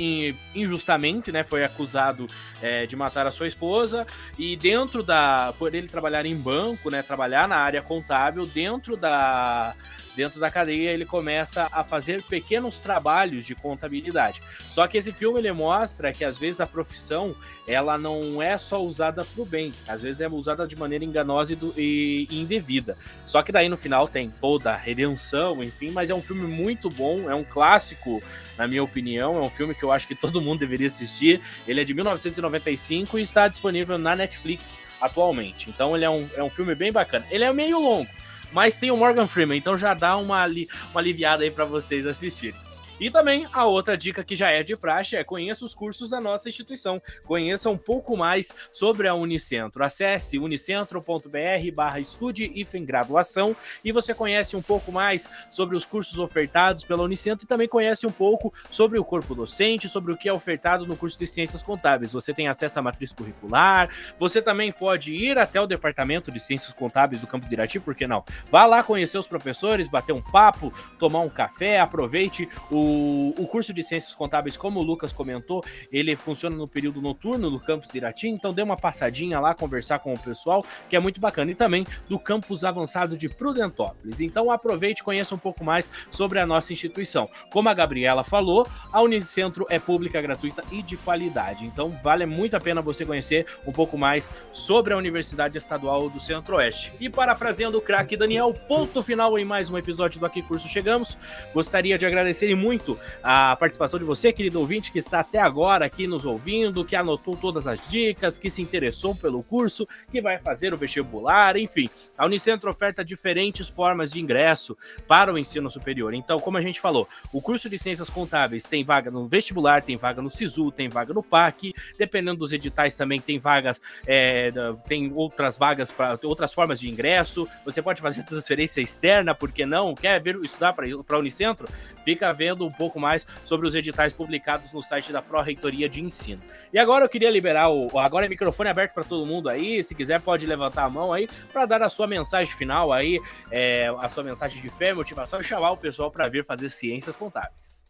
injustamente, né? Foi acusado é, de matar a sua esposa e dentro da, por ele trabalhar em banco, né? Trabalhar na área contábil, dentro da dentro da cadeia ele começa a fazer pequenos trabalhos de contabilidade. Só que esse filme ele mostra que às vezes a profissão ela não é só usada para o bem, às vezes é usada de maneira enganosa e, indevida. Só que daí no final tem toda a redenção, enfim, mas é um filme muito bom, é um clássico, na minha opinião, é um filme que eu acho que todo mundo deveria assistir. Ele é de 1995 e está disponível na Netflix atualmente. Então ele é um, é um filme bem bacana. Ele é meio longo, mas tem o Morgan Freeman, então já dá uma, uma aliviada aí para vocês assistirem. E também a outra dica que já é de praxe é conheça os cursos da nossa instituição. Conheça um pouco mais sobre a Unicentro. Acesse unicentro.br barra estude e graduação e você conhece um pouco mais sobre os cursos ofertados pela Unicentro e também conhece um pouco sobre o corpo docente, sobre o que é ofertado no curso de Ciências Contábeis. Você tem acesso à matriz curricular, você também pode ir até o departamento de Ciências Contábeis do campus de Irati, por que não? Vá lá conhecer os professores, bater um papo, tomar um café, aproveite o o, curso de Ciências Contábeis, como o Lucas comentou, ele funciona no período noturno do campus de Irati, então dê uma passadinha lá, conversar com o pessoal, que é muito bacana. E também do campus avançado de Prudentópolis. Então aproveite e conheça um pouco mais sobre a nossa instituição. Como a Gabriela falou, a Unicentro é pública, gratuita e de qualidade. Então vale muito a pena você conhecer um pouco mais sobre a Universidade Estadual do Centro-Oeste. E parafraseando o craque Daniel, ponto final em mais um episódio do Aqui Curso Chegamos. Gostaria de agradecer muito muito a participação de você, querido ouvinte, que está até agora aqui nos ouvindo, que anotou todas as dicas, que se interessou pelo curso, que vai fazer o vestibular, enfim. A Unicentro oferta diferentes formas de ingresso para o ensino superior. Então, como a gente falou, o curso de Ciências Contábeis tem vaga no vestibular, tem vaga no SISU, tem vaga no PAC, dependendo dos editais também tem vagas, é, tem outras vagas para outras formas de ingresso. Você pode fazer transferência externa, porque não? Quer vir estudar para a Unicentro? Fica vendo um pouco mais sobre os editais publicados no site da Pró-Reitoria de Ensino. E agora eu queria liberar o. Agora é microfone aberto para todo mundo aí. Se quiser, pode levantar a mão aí para dar a sua mensagem final aí, é, a sua mensagem de fé, motivação e chamar o pessoal para vir fazer ciências contábeis.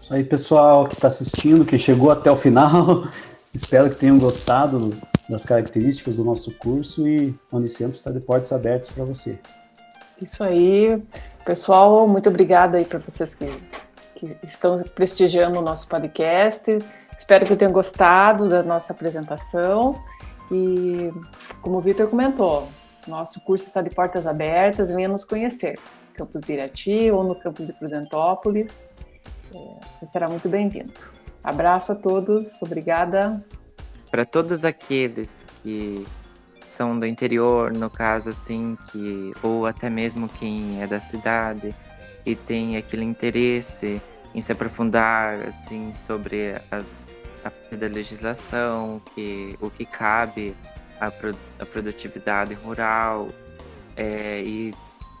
Isso aí, pessoal que está assistindo, que chegou até o final. Espero que tenham gostado das características do nosso curso e o Unicentro está de portas abertas para você. Isso aí, pessoal, muito obrigada aí para vocês que, que estão prestigiando o nosso podcast. Espero que tenham gostado da nossa apresentação e, como o Vitor comentou, nosso curso está de portas abertas, venha nos conhecer, campus de Irati ou no campus de Prudentópolis. É, você será muito bem-vindo. Abraço a todos, obrigada. Para todos aqueles que são do interior, no caso assim, que ou até mesmo quem é da cidade e tem aquele interesse em se aprofundar assim sobre as a da legislação, que o que cabe à, pro, produtividade rural é, e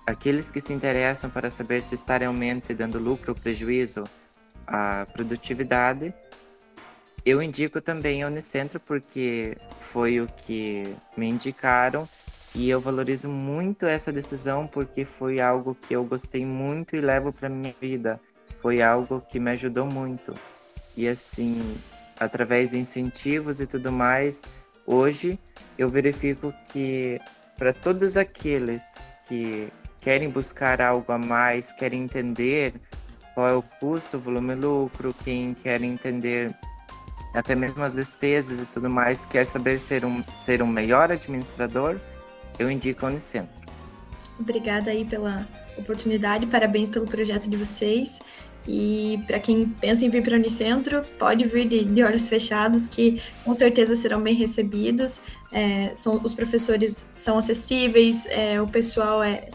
aqueles que se interessam para saber se está realmente dando lucro ou prejuízo à produtividade eu indico também a Unicentro porque foi o que me indicaram e eu valorizo muito essa decisão porque foi algo que eu gostei muito e levo para minha vida. Foi algo que me ajudou muito. E assim, através de incentivos e tudo mais, hoje eu verifico que para todos aqueles que querem buscar algo a mais, querem entender qual é o custo, volume lucro, quem quer entender até mesmo as despesas e tudo mais, quer saber ser um, ser um melhor administrador, eu indico a Unicentro. Obrigada aí pela oportunidade, parabéns pelo projeto de vocês. E para quem pensa em vir para o Unicentro, pode vir de, de, olhos fechados, que com certeza serão bem recebidos. É, são, os professores são acessíveis, é, o pessoal é,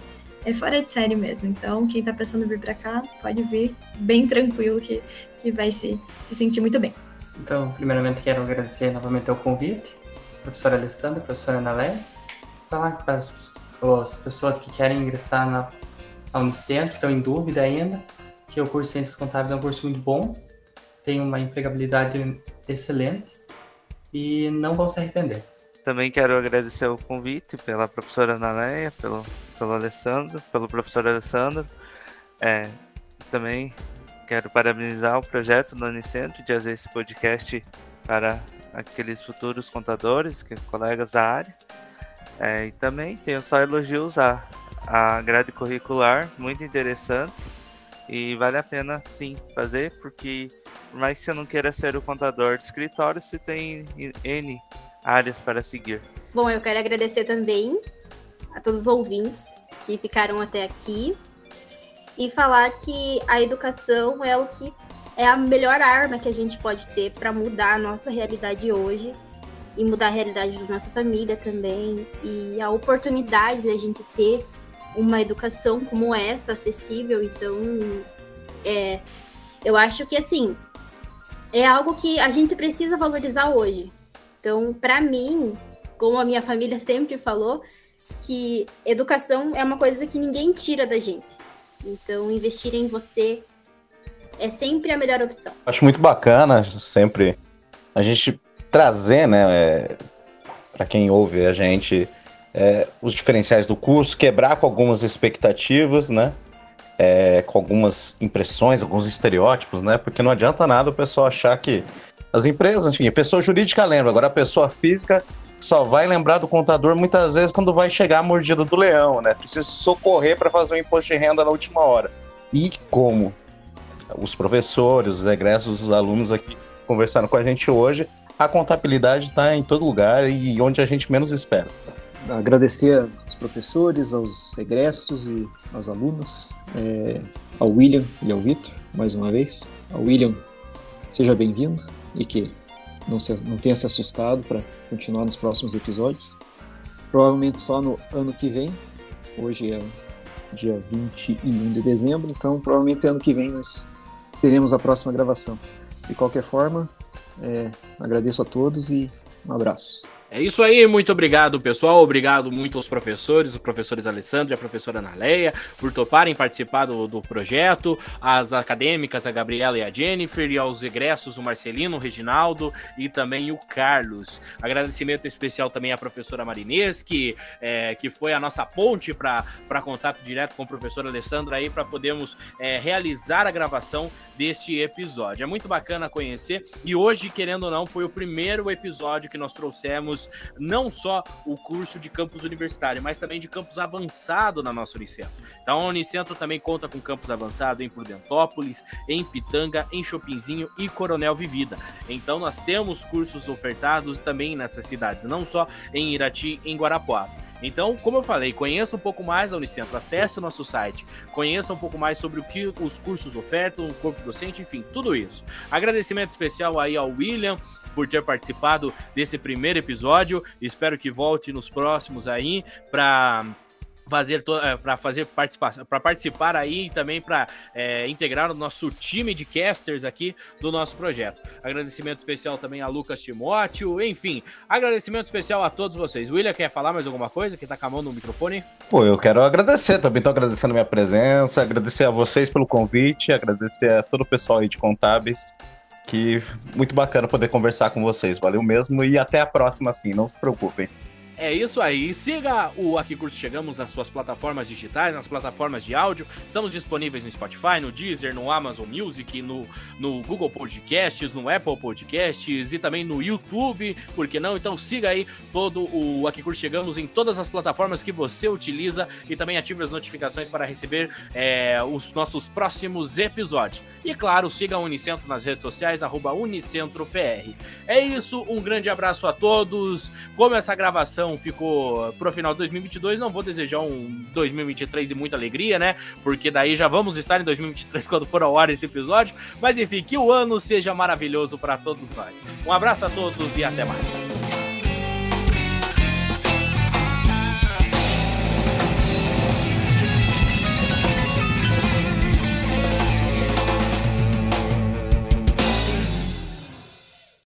é fora de série mesmo. Então, quem está pensando em vir para cá, pode vir bem tranquilo, que, que vai se, se sentir muito bem. Então, primeiramente quero agradecer novamente o convite, professora Alessandra, professora Ana falar para as, pessoas que querem ingressar na, na Unicentro, estão em dúvida ainda, que o curso de Ciências Contábeis é um curso muito bom, tem uma empregabilidade excelente e não vão se arrepender. Também quero agradecer o convite pela professora Naléia, pelo, pelo Alessandro, pelo professor Alessandro. É, também Quero parabenizar o projeto do Unicentro de fazer esse podcast para aqueles futuros contadores, que, colegas da área. É, e também tenho só elogios à, à grade curricular, muito interessante. E vale a pena sim fazer, porque por mais que você não queira ser o contador de escritório, você tem N áreas para seguir. Bom, eu quero agradecer também a todos os ouvintes que ficaram até aqui e falar que a educação é o que é a melhor arma que a gente pode ter para mudar a nossa realidade hoje e mudar a realidade da nossa família também e a oportunidade da gente ter uma educação como essa acessível então é eu acho que assim é algo que a gente precisa valorizar hoje então para mim como a minha família sempre falou que educação é uma coisa que ninguém tira da gente então, investir em você é sempre a melhor opção. Acho muito bacana sempre a gente trazer, né, é, para quem ouve a gente, é, os diferenciais do curso, quebrar com algumas expectativas, né? É, com algumas impressões, alguns estereótipos, né? Porque não adianta nada o pessoal achar que as empresas, enfim, a pessoa jurídica lembra, agora a pessoa física só vai lembrar do contador muitas vezes quando vai chegar a mordida do leão, né? Precisa socorrer para fazer o imposto de renda na última hora. E como os professores, os egressos, os alunos aqui conversando com a gente hoje, a contabilidade está em todo lugar e onde a gente menos espera. Agradecer aos professores, aos egressos e às alunas, é, ao William e ao Vitor. mais uma vez. A William, seja bem-vindo e que não, se, não tenha se assustado para continuar nos próximos episódios. Provavelmente só no ano que vem. Hoje é dia 21 de dezembro, então provavelmente ano que vem nós teremos a próxima gravação. De qualquer forma, é, agradeço a todos e um abraço. É isso aí, muito obrigado, pessoal. Obrigado muito aos professores, os professores Alessandro e a professora Analeia, por toparem participar do, do projeto, as acadêmicas, a Gabriela e a Jennifer, e aos egressos, o Marcelino, o Reginaldo e também o Carlos. Agradecimento especial também à professora Marinês, que, é, que foi a nossa ponte para contato direto com o professor Alessandro aí, para podermos é, realizar a gravação deste episódio. É muito bacana conhecer, e hoje, querendo ou não, foi o primeiro episódio que nós trouxemos não só o curso de campus universitário, mas também de campus avançado na nossa Unicentro. Então, a Unicentro também conta com campus avançado em Prudentópolis, em Pitanga, em Chopinzinho e Coronel Vivida. Então, nós temos cursos ofertados também nessas cidades, não só em Irati, em Guarapuava. Então, como eu falei, conheça um pouco mais a Unicentro, acesse o nosso site, conheça um pouco mais sobre o que os cursos ofertam, o corpo docente, enfim, tudo isso. Agradecimento especial aí ao William por ter participado desse primeiro episódio. Espero que volte nos próximos aí para fazer é, para fazer participação para participar aí e também para é, integrar o nosso time de casters aqui do nosso projeto. Agradecimento especial também a Lucas Timóteo. Enfim agradecimento especial a todos vocês. William quer falar mais alguma coisa? Que tá com a mão no microfone? Pô eu quero agradecer também. Tô agradecendo a minha presença agradecer a vocês pelo convite agradecer a todo o pessoal aí de contábeis que muito bacana poder conversar com vocês. Valeu mesmo e até a próxima, assim, não se preocupem. É isso aí. Siga o Aqui Curso Chegamos nas suas plataformas digitais, nas plataformas de áudio. Estamos disponíveis no Spotify, no Deezer, no Amazon Music, no, no Google Podcasts, no Apple Podcasts e também no YouTube. Por que não? Então siga aí todo o Aqui Curso Chegamos em todas as plataformas que você utiliza e também ative as notificações para receber é, os nossos próximos episódios. E claro, siga o Unicentro nas redes sociais, UnicentroPR. É isso, um grande abraço a todos. Como essa gravação então ficou pro final de 2022. Não vou desejar um 2023 de muita alegria, né? Porque daí já vamos estar em 2023 quando for ao ar esse episódio. Mas enfim, que o ano seja maravilhoso para todos nós. Um abraço a todos e até mais.